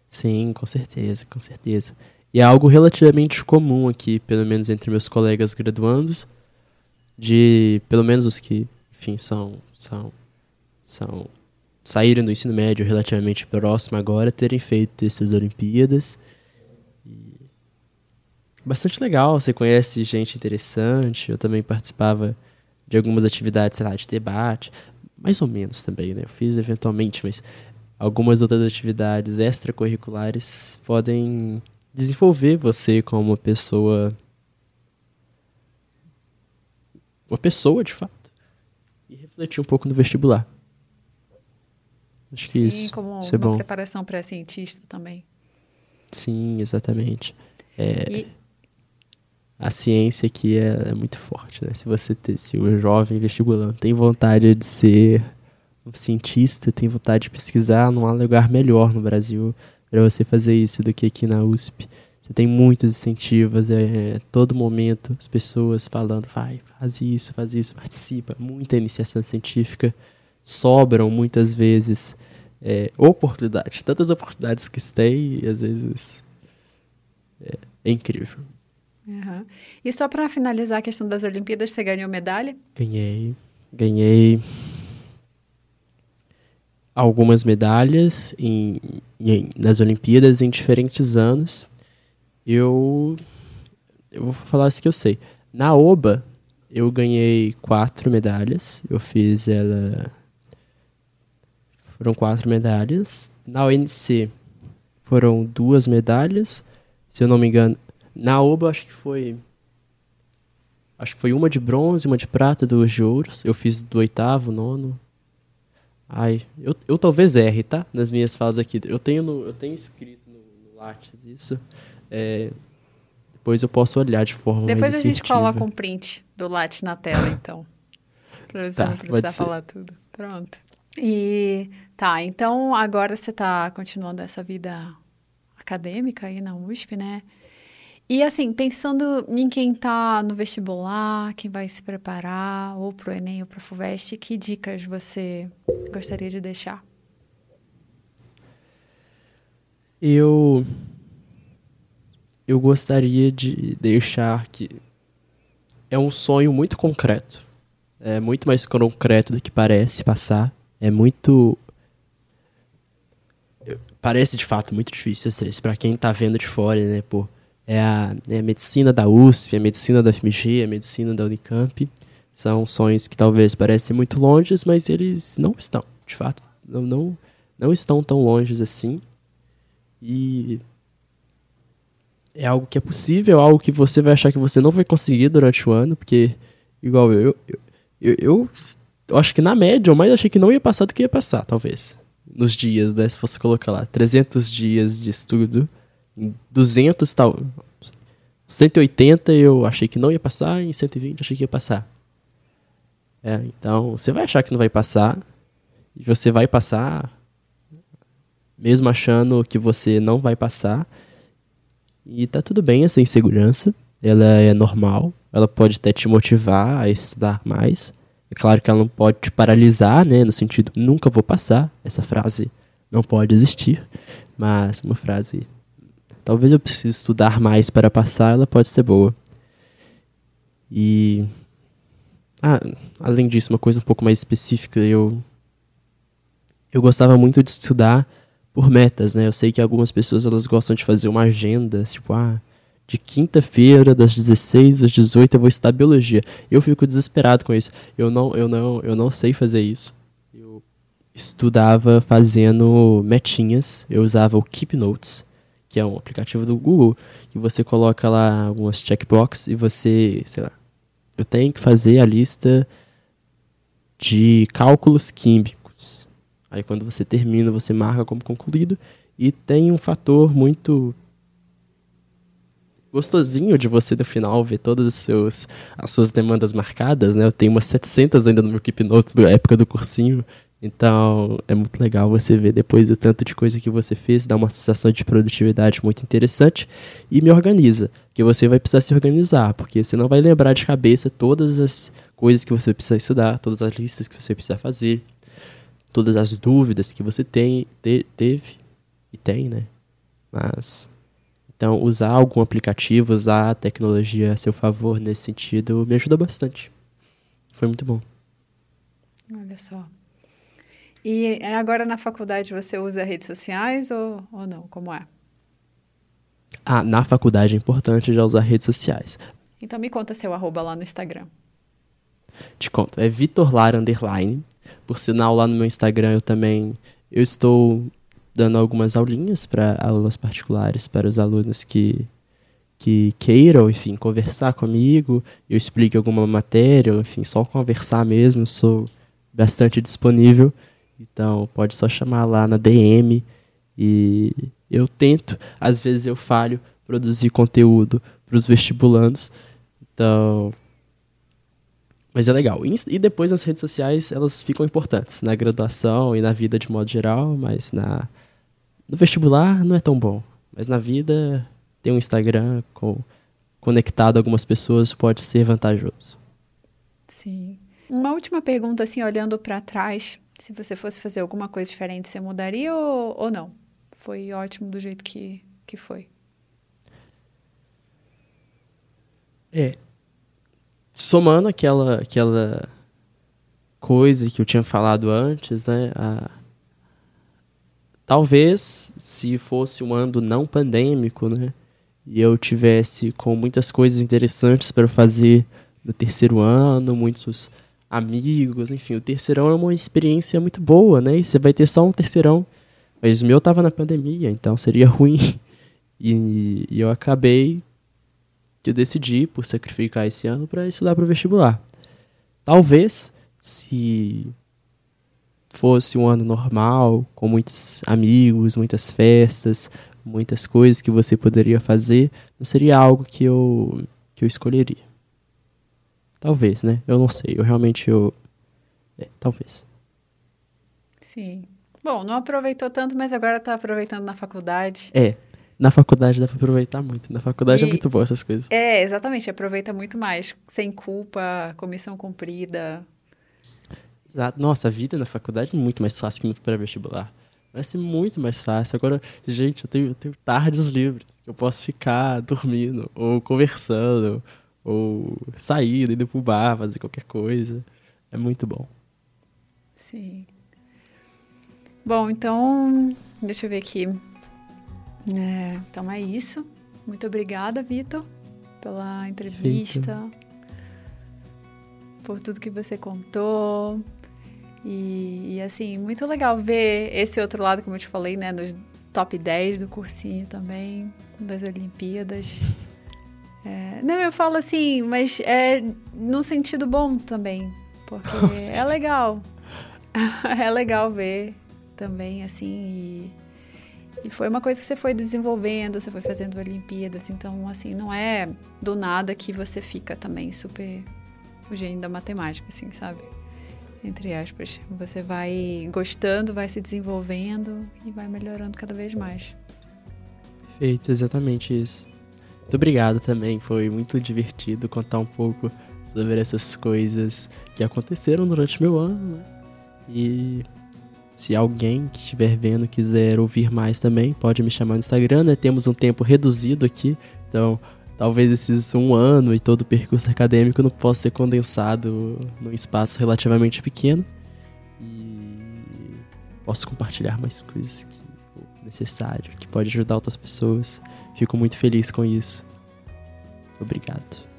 Speaker 2: sim, com certeza, com certeza. E é algo relativamente comum aqui, pelo menos entre meus colegas graduandos, de pelo menos os que, enfim, são são são saírem do ensino médio relativamente próximo agora terem feito essas Olimpíadas. E... Bastante legal, você conhece gente interessante. Eu também participava de algumas atividades, sei lá, de debate, mais ou menos também, né? Eu fiz eventualmente, mas algumas outras atividades extracurriculares podem desenvolver você como uma pessoa uma pessoa de fato e refletir um pouco no vestibular. Acho que Sim, isso,
Speaker 1: como
Speaker 2: isso é
Speaker 1: uma
Speaker 2: bom.
Speaker 1: preparação para cientista também.
Speaker 2: Sim, exatamente. É, e... A ciência aqui é, é, muito forte, né? Se você ter, se o jovem vestibulando tem vontade de ser um cientista, tem vontade de pesquisar, não há lugar melhor no Brasil para você fazer isso do que aqui na USP. Você tem muitos incentivos, é, todo momento as pessoas falando, vai, faz isso, faz isso, participa, muita iniciação científica sobram muitas vezes é, oportunidades, tantas oportunidades que se tem e às vezes é, é incrível.
Speaker 1: Uhum. E só para finalizar a questão das Olimpíadas, você ganhou medalha?
Speaker 2: Ganhei, ganhei. algumas medalhas em, em, nas Olimpíadas em diferentes anos. Eu, eu vou falar isso que eu sei. Na OBA, eu ganhei quatro medalhas. Eu fiz ela. Foram quatro medalhas. Na ONC foram duas medalhas. Se eu não me engano. Na OBA, acho que foi. Acho que foi uma de bronze, uma de prata, duas de ouros. Eu fiz do oitavo, nono. Ai, eu, eu talvez erre, tá? Nas minhas falas aqui. Eu tenho, no, eu tenho escrito no, no Lattes isso. É, depois eu posso olhar de forma
Speaker 1: Depois a gente coloca um print do Lattes na tela, então. pra você tá, não precisar falar tudo. Pronto. E tá, então agora você tá continuando essa vida acadêmica aí na USP, né? E assim, pensando em quem está no vestibular, quem vai se preparar, ou para o Enem ou a FUVEST, que dicas você gostaria de deixar?
Speaker 2: Eu eu gostaria de deixar que é um sonho muito concreto. É muito mais concreto do que parece passar. É muito parece de fato muito difícil, para quem está vendo de fora, né, pô é a, é a medicina da USP, a medicina da FMG, a medicina da Unicamp. São sonhos que talvez parecem muito longes, mas eles não estão, de fato. Não, não, não estão tão longes assim. E é algo que é possível, algo que você vai achar que você não vai conseguir durante o ano, porque, igual eu, eu, eu, eu, eu acho que na média, eu mais achei que não ia passar do que ia passar, talvez. Nos dias, né? Se fosse colocar lá, 300 dias de estudo em 200 tal. 180 eu achei que não ia passar, em 120 achei que ia passar. É, então você vai achar que não vai passar, e você vai passar, mesmo achando que você não vai passar. E tá tudo bem essa insegurança, ela é normal, ela pode até te motivar a estudar mais. É claro que ela não pode te paralisar, né, no sentido nunca vou passar. Essa frase não pode existir, mas uma frase talvez eu precise estudar mais para passar, ela pode ser boa. E ah, além disso, uma coisa um pouco mais específica, eu eu gostava muito de estudar por metas, né? Eu sei que algumas pessoas elas gostam de fazer uma agenda, tipo, ah, de quinta-feira das 16 às 18 eu vou estudar biologia. Eu fico desesperado com isso. Eu não, eu não, eu não sei fazer isso. Eu estudava fazendo metinhas. Eu usava o Keep Notes que é um aplicativo do Google, que você coloca lá algumas checkboxes e você, sei lá, eu tenho que fazer a lista de cálculos químicos. Aí quando você termina, você marca como concluído e tem um fator muito gostosinho de você no final ver todas os seus, as suas demandas marcadas, né? Eu tenho umas 700 ainda no meu Keep Notes da época do cursinho então, é muito legal você ver depois o tanto de coisa que você fez, dá uma sensação de produtividade muito interessante e me organiza, que você vai precisar se organizar, porque você não vai lembrar de cabeça todas as coisas que você precisa estudar, todas as listas que você precisa fazer, todas as dúvidas que você tem, te, teve e tem, né? Mas então, usar algum aplicativo, usar a tecnologia a seu favor nesse sentido me ajuda bastante. Foi muito bom.
Speaker 1: Olha só. E agora na faculdade você usa redes sociais ou, ou não? Como é?
Speaker 2: Ah, na faculdade é importante já usar redes sociais.
Speaker 1: Então me conta seu arroba lá no Instagram.
Speaker 2: Te conto, é vitorlar underline. Por sinal, lá no meu Instagram eu também eu estou dando algumas aulinhas para aulas particulares para os alunos que que queiram, enfim, conversar comigo, eu explico alguma matéria, enfim, só conversar mesmo, sou bastante disponível. Então, pode só chamar lá na DM e eu tento, às vezes eu falho, produzir conteúdo para os vestibulandos. Então, mas é legal. E depois as redes sociais, elas ficam importantes na graduação e na vida de modo geral, mas na no vestibular não é tão bom. Mas na vida, ter um Instagram com, conectado a algumas pessoas pode ser vantajoso.
Speaker 1: Sim. Uma última pergunta, assim, olhando para trás, se você fosse fazer alguma coisa diferente, você mudaria ou, ou não? Foi ótimo do jeito que, que foi.
Speaker 2: É. Somando aquela, aquela coisa que eu tinha falado antes, né? A, talvez se fosse um ano não pandêmico, né? E eu tivesse com muitas coisas interessantes para fazer no terceiro ano, muitos amigos, enfim, o terceirão é uma experiência muito boa, né? E você vai ter só um terceirão. Mas o meu tava na pandemia, então seria ruim. E, e eu acabei que eu decidi por sacrificar esse ano para estudar para o vestibular. Talvez se fosse um ano normal, com muitos amigos, muitas festas, muitas coisas que você poderia fazer, não seria algo que eu que eu escolheria. Talvez, né? Eu não sei. Eu realmente eu é, talvez.
Speaker 1: Sim. Bom, não aproveitou tanto, mas agora está aproveitando na faculdade.
Speaker 2: É. Na faculdade dá para aproveitar muito. Na faculdade é e, é muito boa essas coisas.
Speaker 1: É, exatamente. Aproveita muito mais. Sem culpa, comissão cumprida.
Speaker 2: Exato. Nossa, a vida na faculdade é muito mais fácil que no pré-vestibular. Vai ser muito mais fácil. Agora, gente, eu tenho, eu tenho tardes livres. Eu posso ficar dormindo, ou conversando, ou sair, indo pro bar, fazer qualquer coisa. É muito bom.
Speaker 1: Sim. Bom, então, deixa eu ver aqui. É, então é isso. Muito obrigada, Vitor, pela entrevista, Feito. por tudo que você contou. E, e, assim, muito legal ver esse outro lado, como eu te falei, né? Nos top 10 do cursinho também, das Olimpíadas. É, não, eu falo assim, mas é no sentido bom também. Porque é legal. é legal ver também, assim, e, e foi uma coisa que você foi desenvolvendo, você foi fazendo Olimpíadas, então, assim, não é do nada que você fica também super o gênio da matemática, assim, sabe? Entre aspas. Você vai gostando, vai se desenvolvendo e vai melhorando cada vez mais.
Speaker 2: Perfeito, exatamente isso. Muito obrigado também, foi muito divertido contar um pouco sobre essas coisas que aconteceram durante meu ano, né? E se alguém que estiver vendo quiser ouvir mais também, pode me chamar no Instagram, né? Temos um tempo reduzido aqui, então talvez esses um ano e todo o percurso acadêmico não possa ser condensado num espaço relativamente pequeno. E posso compartilhar mais coisas que necessário, que pode ajudar outras pessoas. Fico muito feliz com isso. Obrigado.